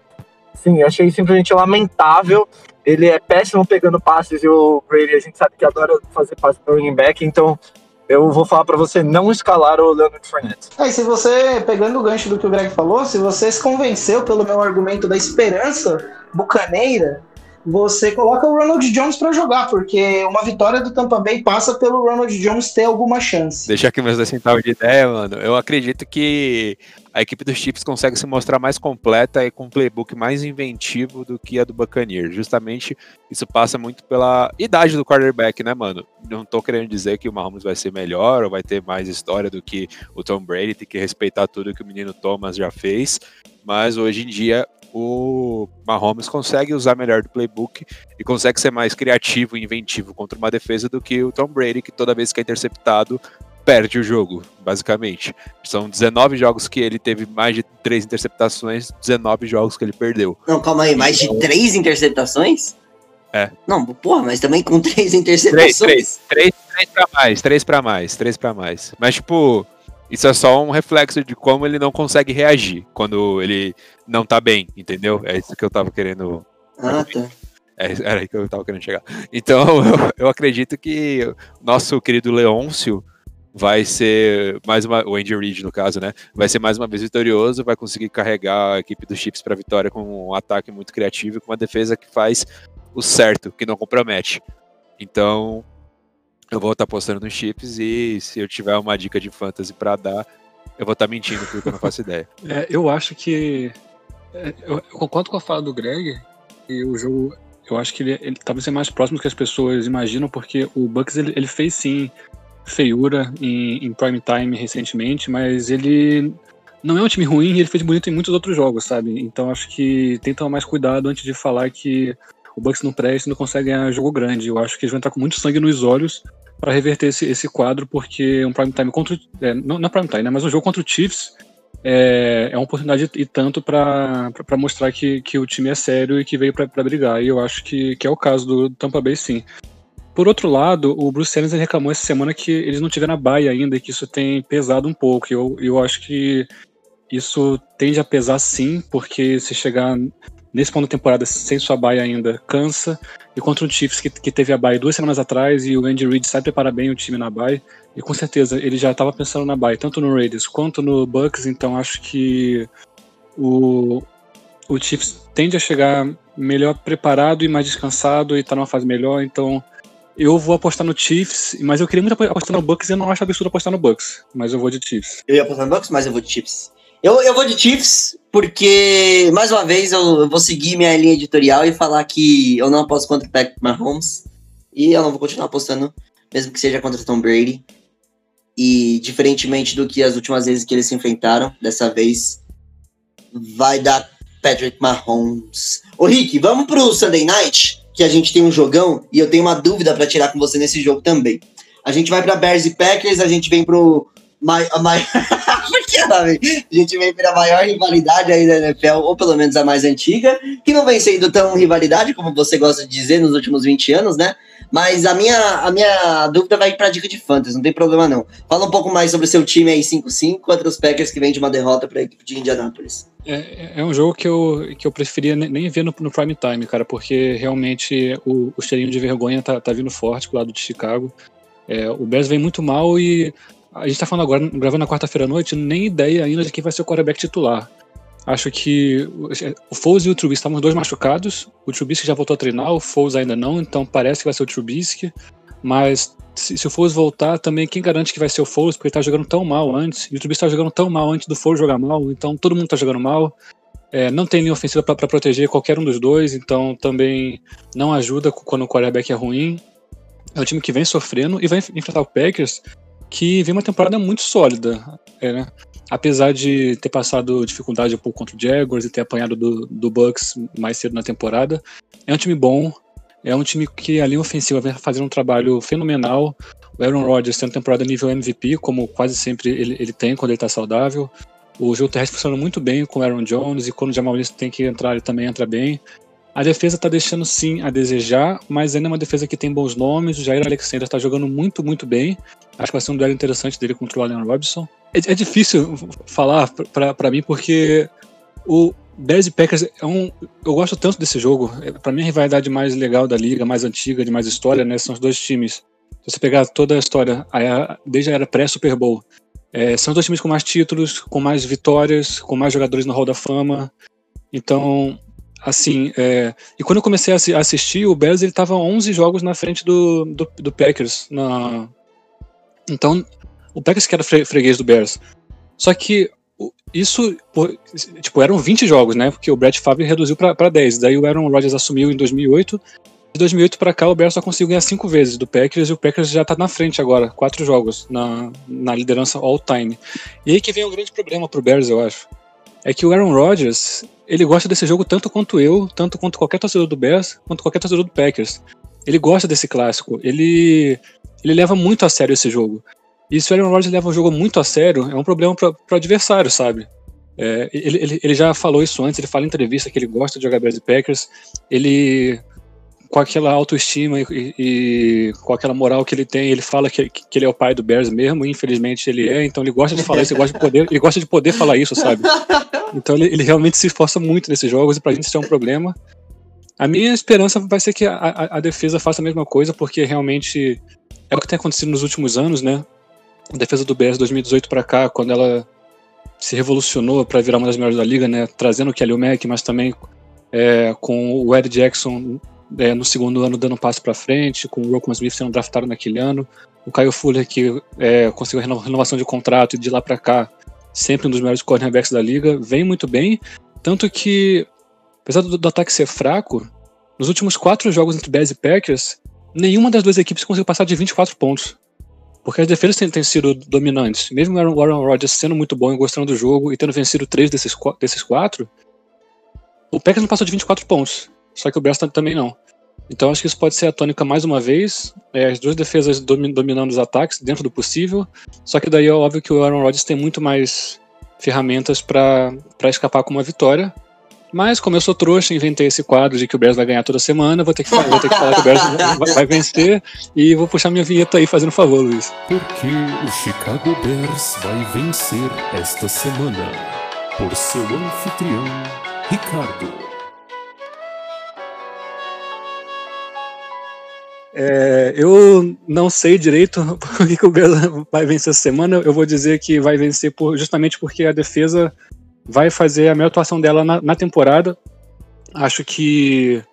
sim, achei simplesmente lamentável. Ele é péssimo pegando passes e o Brady a gente sabe que adora fazer passes para running back, então eu vou falar para você não escalar o Leonard Fournette. Aí, se você, pegando o gancho do que o Greg falou, se você se convenceu pelo meu argumento da esperança bucaneira, você coloca o Ronald Jones para jogar, porque uma vitória do Tampa Bay passa pelo Ronald Jones ter alguma chance. Deixar aqui meus dois centavos de ideia, mano. Eu acredito que a equipe dos Chiefs consegue se mostrar mais completa e com um playbook mais inventivo do que a do Buccaneers. Justamente isso passa muito pela idade do quarterback, né, mano? Não tô querendo dizer que o Mahomes vai ser melhor ou vai ter mais história do que o Tom Brady, tem que respeitar tudo que o menino Thomas já fez, mas hoje em dia o Mahomes consegue usar melhor do playbook e consegue ser mais criativo e inventivo contra uma defesa do que o Tom Brady, que toda vez que é interceptado perde o jogo, basicamente. São 19 jogos que ele teve mais de três interceptações, 19 jogos que ele perdeu. Não, calma aí, mais de três interceptações? É. Não, porra, mas também com três Três, interceptações. três, três, três pra mais, três pra mais, três pra mais. Mas, tipo, isso é só um reflexo de como ele não consegue reagir quando ele não tá bem, entendeu? É isso que eu tava querendo Ah, tá. É, era aí que eu tava querendo chegar. Então, eu, eu acredito que nosso querido Leôncio vai ser mais uma. O Andy Reid, no caso, né? Vai ser mais uma vez vitorioso, vai conseguir carregar a equipe dos Chiefs pra vitória com um ataque muito criativo, com uma defesa que faz o certo, que não compromete. Então, eu vou estar apostando nos Chiefs e se eu tiver uma dica de fantasy pra dar, eu vou estar mentindo porque eu não faço ideia. É, eu acho que. é, eu concordo com a fala do Greg. E o jogo. Eu acho que ele, ele talvez seja mais próximo do que as pessoas imaginam, porque o Bucks ele, ele fez sim feiura em, em prime time recentemente, mas ele não é um time ruim e ele fez bonito em muitos outros jogos, sabe? Então acho que tem que tomar mais cuidado antes de falar que o Bucks não presta e não consegue ganhar jogo grande. Eu acho que eles vão entrar com muito sangue nos olhos para reverter esse, esse quadro, porque um prime time contra. É, não, não é prime time, né? Mas um jogo contra o Chiefs é, é uma oportunidade e tanto para mostrar que, que o time é sério e que veio para brigar. E eu acho que, que é o caso do Tampa Bay, sim. Por outro lado, o Bruce Arians reclamou essa semana que eles não tiveram a baia ainda e que isso tem pesado um pouco. Eu, eu acho que isso tende a pesar sim, porque se chegar nesse ponto da temporada sem sua baia ainda, cansa. E contra o Chiefs, que, que teve a baia duas semanas atrás, e o Andy Reid sabe preparar bem o time na baia. E com certeza ele já estava pensando na baia, tanto no Raiders quanto no Bucks, então acho que o, o Chiefs tende a chegar melhor preparado e mais descansado e tá numa fase melhor, então eu vou apostar no Chiefs, mas eu queria muito apostar no Bucks e eu não acho absurdo apostar no Bucks, mas eu vou de Chiefs. Eu ia apostar no Bucks, mas eu vou de Chiefs. Eu, eu vou de Chiefs porque, mais uma vez, eu, vou seguir minha linha editorial e falar que eu não aposto contra o Patrick Mahomes. E eu não vou continuar apostando, mesmo que seja contra o Tom Brady. E, diferentemente do que as últimas vezes que eles se enfrentaram, dessa vez vai dar Patrick Mahomes. Ô, Rick, vamos pro Sunday Night? que a gente tem um jogão e eu tenho uma dúvida para tirar com você nesse jogo também. A gente vai para Bears e Packers, a gente vem pro mai, a maior a gente vem para maior rivalidade aí da NFL, ou pelo menos a mais antiga, que não vem sendo tão rivalidade como você gosta de dizer nos últimos 20 anos, né? Mas a minha, a minha dúvida vai para dica de fantasy, não tem problema não. Fala um pouco mais sobre o seu time aí 5-5 contra os Packers que vem de uma derrota para equipe de Indianapolis. É, é um jogo que eu, que eu preferia nem ver no, no prime time, cara, porque realmente o, o cheirinho de vergonha tá, tá vindo forte pro lado de Chicago. É, o Bears vem muito mal e a gente tá falando agora, gravando na quarta-feira à noite, nem ideia ainda de quem vai ser o quarterback titular. Acho que o Foles e o Trubisky estavam dois machucados. O Trubisky já voltou a treinar, o Foles ainda não, então parece que vai ser o Trubisky. Mas se, se o Foles voltar, também quem garante que vai ser o Foles, porque ele tá jogando tão mal antes. E o Trubisky tá jogando tão mal antes do Foles jogar mal, então todo mundo tá jogando mal. É, não tem linha ofensiva para proteger qualquer um dos dois, então também não ajuda quando o quarterback é ruim. É um time que vem sofrendo e vai enfrentar o Packers, que vem uma temporada muito sólida. É, né? Apesar de ter passado dificuldade um pouco contra o Jaguars e ter apanhado do, do Bucks mais cedo na temporada, é um time bom, é um time que a linha ofensiva vem fazendo um trabalho fenomenal. O Aaron Rodgers tem uma temporada nível MVP, como quase sempre ele, ele tem quando ele está saudável. O jogo terrestre funciona muito bem com o Aaron Jones e quando o Jamal tem que entrar, ele também entra bem. A defesa tá deixando sim a desejar, mas ainda é uma defesa que tem bons nomes. O Jair Alexander tá jogando muito, muito bem. Acho que vai ser um duelo interessante dele contra o Allen Robinson. É, é difícil falar para mim porque o Bears e Packers é um. Eu gosto tanto desse jogo. É, para mim, a rivalidade mais legal da liga, mais antiga, de mais história, né? São os dois times. Se você pegar toda a história, desde a era pré-Super Bowl, é, são os dois times com mais títulos, com mais vitórias, com mais jogadores no Hall da Fama. Então, assim, é, e quando eu comecei a assistir, o Bears ele tava 11 jogos na frente do, do, do Packers. Na... Então, o Packers que era fre freguês do Bears. Só que isso, tipo, eram 20 jogos, né? Porque o Brett Favre reduziu para 10. Daí o Aaron Rodgers assumiu em 2008. De 2008 para cá, o Bears só conseguiu ganhar 5 vezes do Packers e o Packers já tá na frente agora, quatro jogos na, na liderança all-time. E aí que vem o um grande problema pro Bears, eu acho. É que o Aaron Rodgers, ele gosta desse jogo tanto quanto eu, tanto quanto qualquer torcedor do Bears, quanto qualquer torcedor do Packers. Ele gosta desse clássico. Ele, ele leva muito a sério esse jogo. E se o Aaron Rodgers leva o jogo muito a sério, é um problema para o adversário, sabe? É, ele, ele, ele, já falou isso antes, ele fala em entrevista que ele gosta de jogar Bears e Packers. Ele, com aquela autoestima e, e, com aquela moral que ele tem, ele fala que, que ele é o pai do Bears mesmo, infelizmente ele é, então ele gosta de falar isso, ele gosta de poder, ele gosta de poder falar isso, sabe? Então ele, ele realmente se esforça muito nesses jogos e pra gente isso é um problema. A minha esperança vai ser que a, a, a, defesa faça a mesma coisa, porque realmente é o que tem acontecido nos últimos anos, né? A defesa do Bears 2018 para cá, quando ela se revolucionou para virar uma das melhores da liga, né? Trazendo o Kelly Mack, mas também é, com o Ed Jackson é, no segundo ano dando um passo para frente, com o Roquan Smith sendo draftado naquele ano, o Kyle Fuller que é, conseguiu renovação de contrato e de lá para cá sempre um dos melhores cornerbacks da liga, vem muito bem, tanto que apesar do, do ataque ser fraco, nos últimos quatro jogos entre Bears e Packers, nenhuma das duas equipes conseguiu passar de 24 pontos. Porque as defesas têm, têm sido dominantes. Mesmo o Aaron Rodgers sendo muito bom e gostando do jogo e tendo vencido três desses, desses quatro, o Packers não passou de 24 pontos. Só que o Bears também não. Então acho que isso pode ser a tônica mais uma vez. É, as duas defesas dominando os ataques dentro do possível. Só que daí é óbvio que o Aaron Rodgers tem muito mais ferramentas para escapar com uma vitória. Mas como eu sou trouxa, inventei esse quadro de que o Bears vai ganhar toda semana, vou ter que, vou ter que falar que o Bears vai, vai, vencer e vou puxar minha vinheta aí fazendo favor, Luiz. Porque o Chicago Bears vai vencer esta semana por seu anfitrião, Ricardo. É, eu não sei direito por que, o Bears vai vencer essa semana. Eu vou dizer que vai vencer por, justamente porque a defesa vai fazer a melhor atuação dela na, na temporada. Acho que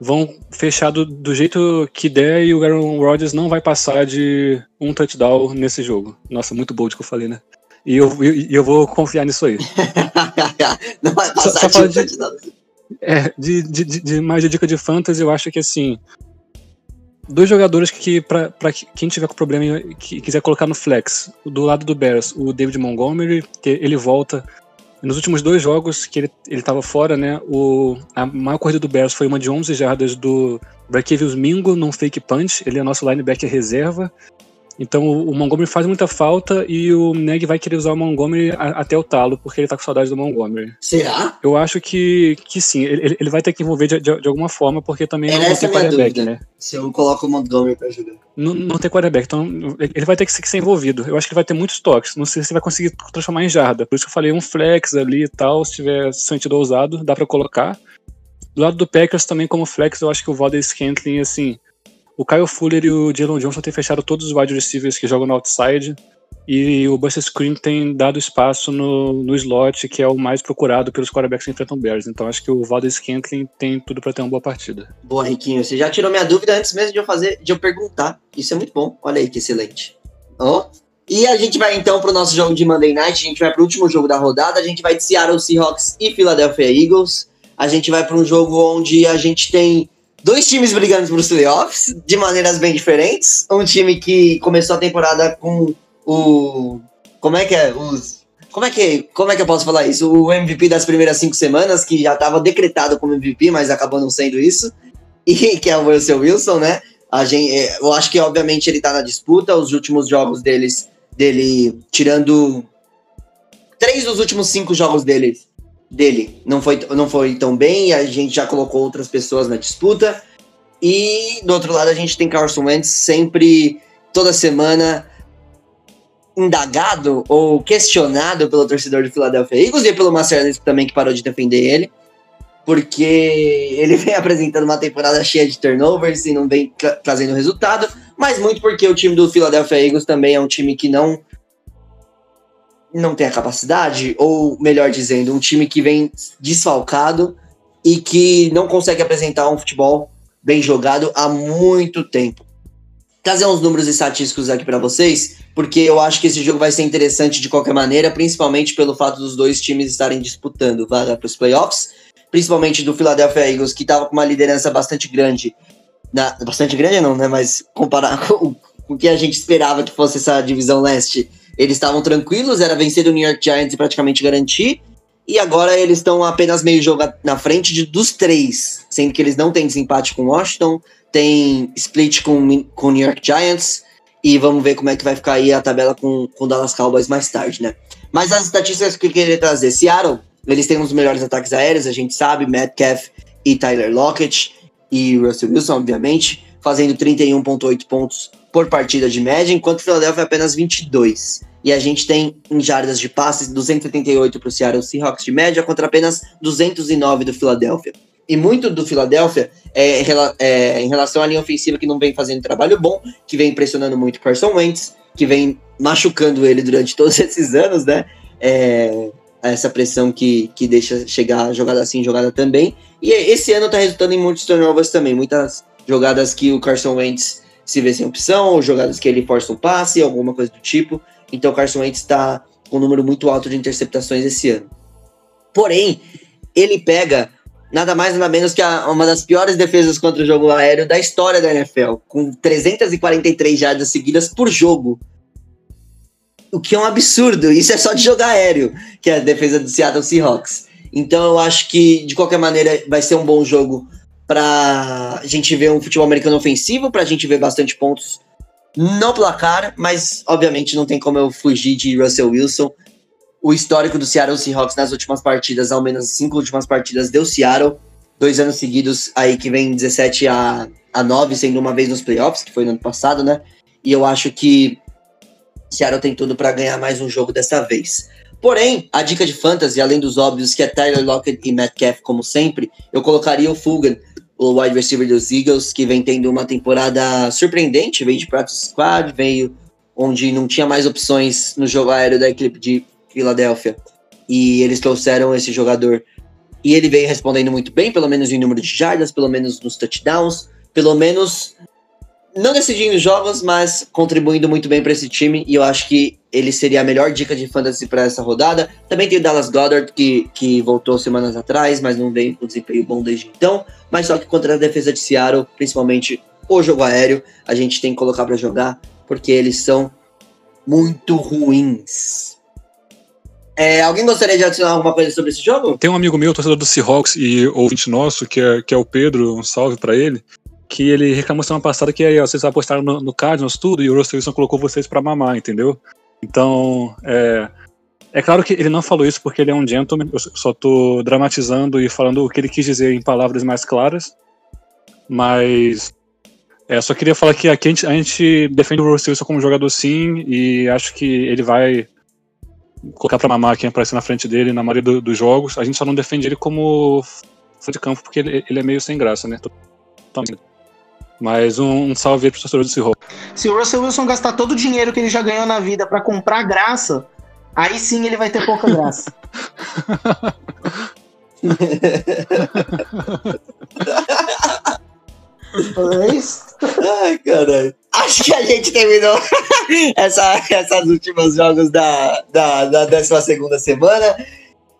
vão fechar do, do, jeito que der e o Aaron Rodgers não vai passar de um touchdown nesse jogo. Nossa, muito bold que eu falei, né? E eu, eu, eu vou confiar nisso aí. não vai passar só, só de um touchdown. É, de, de, de, mais de dica de fantasy, eu acho que assim, dois jogadores que, para quem tiver com problema e quiser colocar no flex, do lado do Bears, o David Montgomery, que ele volta nos últimos dois jogos que ele, ele tava fora, né, o, a maior corrida do Bears foi uma de 11 jardas do Brakevius Mingo num fake punch, ele é nosso linebacker reserva, então o, Montgomery faz muita falta e o Neg vai querer usar o Montgomery a, até o talo, porque ele tá com saudade do Montgomery. Será? Eu acho que, que sim, ele, ele vai ter que envolver de, de, de alguma forma, porque também é não tem quarterback, né? Se eu coloco o Montgomery pra jogar. Não, não tem quarterback, então ele vai ter que ser envolvido. Eu acho que ele vai ter muitos toques. Não sei se vai conseguir transformar em jarda. Por isso que eu falei um flex ali e tal, se tiver sentido ousado, dá para colocar. Do lado do Packers também como flex, eu acho que o Valdez Scantling, assim, o Kyle Fuller e o Jalen Johnson têm fechado todos os wide receivers que jogam no outside. E o Buster Screen tem dado espaço no, no slot, que é o mais procurado pelos quarterbacks que enfrentam Bears. Então acho que o Valdez Scantling tem tudo para ter uma boa partida. Boa, Riquinho. Você já tirou minha dúvida antes mesmo de eu fazer, de eu perguntar. Isso é muito bom. Olha aí que excelente. Oh. E a gente vai então para o nosso jogo de Monday Night. A gente vai para o último jogo da rodada. A gente vai de Seattle Seahawks e Philadelphia Eagles. A gente vai para um jogo onde a gente tem dois times brigando para os playoffs de maneiras bem diferentes. Um time que começou a temporada com o. Como é que é? Os. Como é que, como é que eu posso falar isso? O MVP das primeiras cinco semanas, que já estava decretado como MVP, mas acabou não sendo isso. E que é o Russell Wilson, né? A gente, é, eu acho que, obviamente, ele está na disputa. Os últimos jogos deles, dele, tirando três dos últimos cinco jogos deles, dele não foi, não foi tão bem, a gente já colocou outras pessoas na disputa. E do outro lado a gente tem Carson Wentz sempre, toda semana, indagado ou questionado pelo torcedor do Philadelphia Eagles e pelo Marcelo também que parou de defender ele. Porque ele vem apresentando uma temporada cheia de turnovers e não vem trazendo resultado, mas muito porque o time do Philadelphia Eagles também é um time que não não tem a capacidade, ou melhor dizendo, um time que vem desfalcado e que não consegue apresentar um futebol bem jogado há muito tempo. Trazer uns números estatísticos aqui para vocês, porque eu acho que esse jogo vai ser interessante de qualquer maneira, principalmente pelo fato dos dois times estarem disputando vaga para os playoffs, principalmente do Philadelphia Eagles, que estava com uma liderança bastante grande. Na, bastante grande não, né? Mas comparar com, o que a gente esperava que fosse essa divisão leste eles estavam tranquilos, era vencer o New York Giants e praticamente garantir. E agora eles estão apenas meio jogo na frente de, dos três, sendo que eles não têm desempate com Washington, tem split com, com New York Giants. E vamos ver como é que vai ficar aí a tabela com o Dallas Cowboys mais tarde, né? Mas as estatísticas que eu queria trazer: Seattle, eles têm um dos melhores ataques aéreos, a gente sabe, Metcalf e Tyler Lockett e Russell Wilson, obviamente, fazendo 31,8 pontos por partida de média, enquanto o Philadelphia é apenas 22. E a gente tem em jardas de passes 278 para o Seattle Seahawks de média contra apenas 209 do Philadelphia. E muito do Philadelphia é, é, em relação à linha ofensiva que não vem fazendo trabalho bom, que vem pressionando muito Carson Wentz, que vem machucando ele durante todos esses anos, né? É, essa pressão que, que deixa chegar jogada assim, jogada também. E esse ano tá resultando em muitos turnovers também, muitas jogadas que o Carson Wentz se vê sem opção, ou jogadas que ele força um passe, alguma coisa do tipo. Então o Carson Wentz está com um número muito alto de interceptações esse ano. Porém, ele pega nada mais nada menos que a, uma das piores defesas contra o jogo aéreo da história da NFL, com 343 jardas seguidas por jogo. O que é um absurdo. Isso é só de jogar aéreo, que é a defesa do Seattle Seahawks. Então eu acho que, de qualquer maneira, vai ser um bom jogo para a gente ver um futebol americano ofensivo, para a gente ver bastante pontos no placar, mas obviamente não tem como eu fugir de Russell Wilson. O histórico do Seattle Seahawks nas últimas partidas, ao menos cinco últimas partidas, deu Seattle. Dois anos seguidos aí que vem 17 a, a 9, sendo uma vez nos playoffs, que foi no ano passado, né? E eu acho que Seattle tem tudo para ganhar mais um jogo dessa vez. Porém, a dica de fantasy, além dos óbvios, que é Tyler Lockett e Metcalf, como sempre, eu colocaria o Fulgan o wide receiver dos Eagles, que vem tendo uma temporada surpreendente, veio de practice squad, veio onde não tinha mais opções no jogo aéreo da equipe de Filadélfia. E eles trouxeram esse jogador. E ele veio respondendo muito bem, pelo menos em número de jardas, pelo menos nos touchdowns, pelo menos não decidindo jogos, mas contribuindo muito bem para esse time. E eu acho que ele seria a melhor dica de fantasy para essa rodada. Também tem o Dallas Goddard, que, que voltou semanas atrás, mas não vem com desempenho bom desde então. Mas só que contra a defesa de Seattle, principalmente o jogo aéreo, a gente tem que colocar para jogar, porque eles são muito ruins. É, alguém gostaria de adicionar alguma coisa sobre esse jogo? Tem um amigo meu, torcedor do Seahawks e ouvinte nosso, que é, que é o Pedro, um salve pra ele, que ele reclamou semana passada que aí, ó, vocês apostaram no, no Cardinals tudo e o Russell Wilson colocou vocês pra mamar, entendeu? Então, é, é claro que ele não falou isso porque ele é um gentleman, eu só tô dramatizando e falando o que ele quis dizer em palavras mais claras, mas é, só queria falar que aqui a gente, a gente defende o Russell Wilson como jogador sim e acho que ele vai colocar pra mamar quem aparecer na frente dele na maioria do- dos jogos. A gente só não defende ele como de campo porque ele, ele é meio sem graça, né? Totalmente. Mas um, um salve aí pro torcedor do Seahawks. Se o Russell Wilson gastar todo o dinheiro que ele já ganhou na vida pra comprar graça, aí sim ele vai ter pouca graça. é isso? Ai, caralho. Acho que a gente terminou essa, essas últimos jogos da, da, da 12 semana.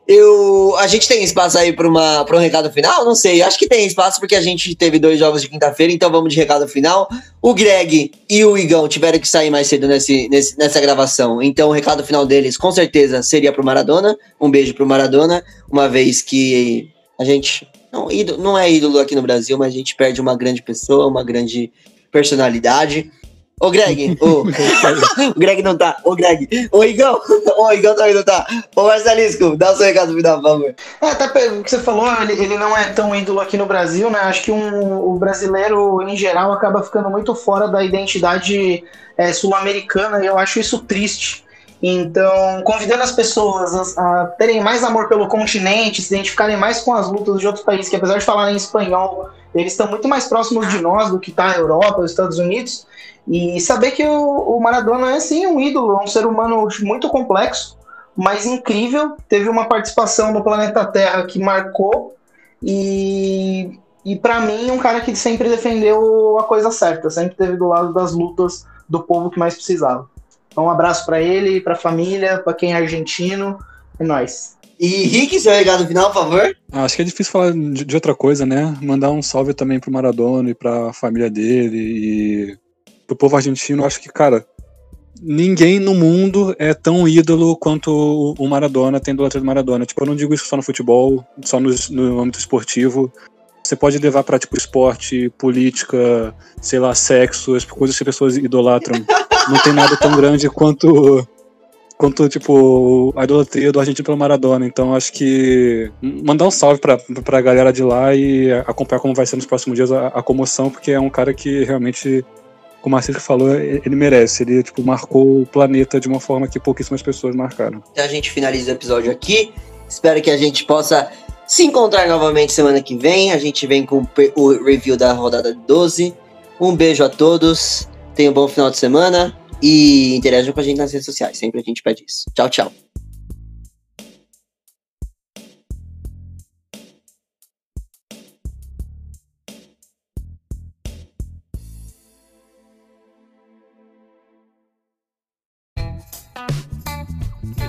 Eu, a gente tem espaço aí para um recado final? Não sei. Acho que tem espaço porque a gente teve dois jogos de quinta-feira, então vamos de recado final. O Greg e o Igão tiveram que sair mais cedo nesse, nesse- nessa gravação, então o recado final deles com certeza seria pro Maradona. Um beijo pro Maradona, uma vez que a gente não, ídolo- não é ídolo aqui no Brasil, mas a gente perde uma grande pessoa, uma grande personalidade. Ô Greg, ô, o Greg não tá, ô Greg, ô Igão, ô Igão também não tá. Ô Marcelisco, dá o seu recado final, por favor. É, até pelo que você falou, ele, ele não é tão ídolo aqui no Brasil, né? Acho que um, o brasileiro, em geral, acaba ficando muito fora da identidade é, sul-americana e eu acho isso triste. Então, convidando as pessoas a, a terem mais amor pelo continente, se identificarem mais com as lutas de outros países, que apesar de falarem espanhol, eles estão muito mais próximos de nós do que tá a Europa, os Estados Unidos. E saber que o, o Maradona é sim um ídolo, é um ser humano muito complexo, mas incrível. Teve uma participação no planeta Terra que marcou e, e para mim um cara que sempre defendeu a coisa certa, sempre esteve do lado das lutas do povo que mais precisava. Então um abraço para ele, para a família, para quem é argentino, é nóis. E Rick, seu recado final, por favor. Ah, Acho que é difícil falar de, de outra coisa, né? Mandar um salve também pro Maradona e pra família dele e pro povo argentino. Acho que, cara, ninguém no mundo é tão ídolo quanto o- Maradona tem do outro do Maradona. Tipo, eu não digo isso só no futebol, só no, no âmbito esportivo. Você pode levar pra, tipo, esporte, política, sei lá, sexo, as coisas que as pessoas idolatram. Não tem nada tão grande quanto quanto, tipo, a idolatria do argentino pelo Maradona. Então, acho que mandar um salve pra, pra galera de lá e acompanhar como vai ser nos próximos dias a, a comoção, porque é um cara que realmente, a Marcelo falou, ele merece. Ele, tipo, marcou o planeta de uma forma que pouquíssimas pessoas marcaram. Então a gente finaliza o episódio aqui. Espero que a gente possa se encontrar novamente semana que vem. A gente vem com o o review da rodada 12. Um beijo a todos. Tenham um bom final de semana. E interajam com a gente nas redes sociais. Sempre a gente pede isso. Tchau, tchau.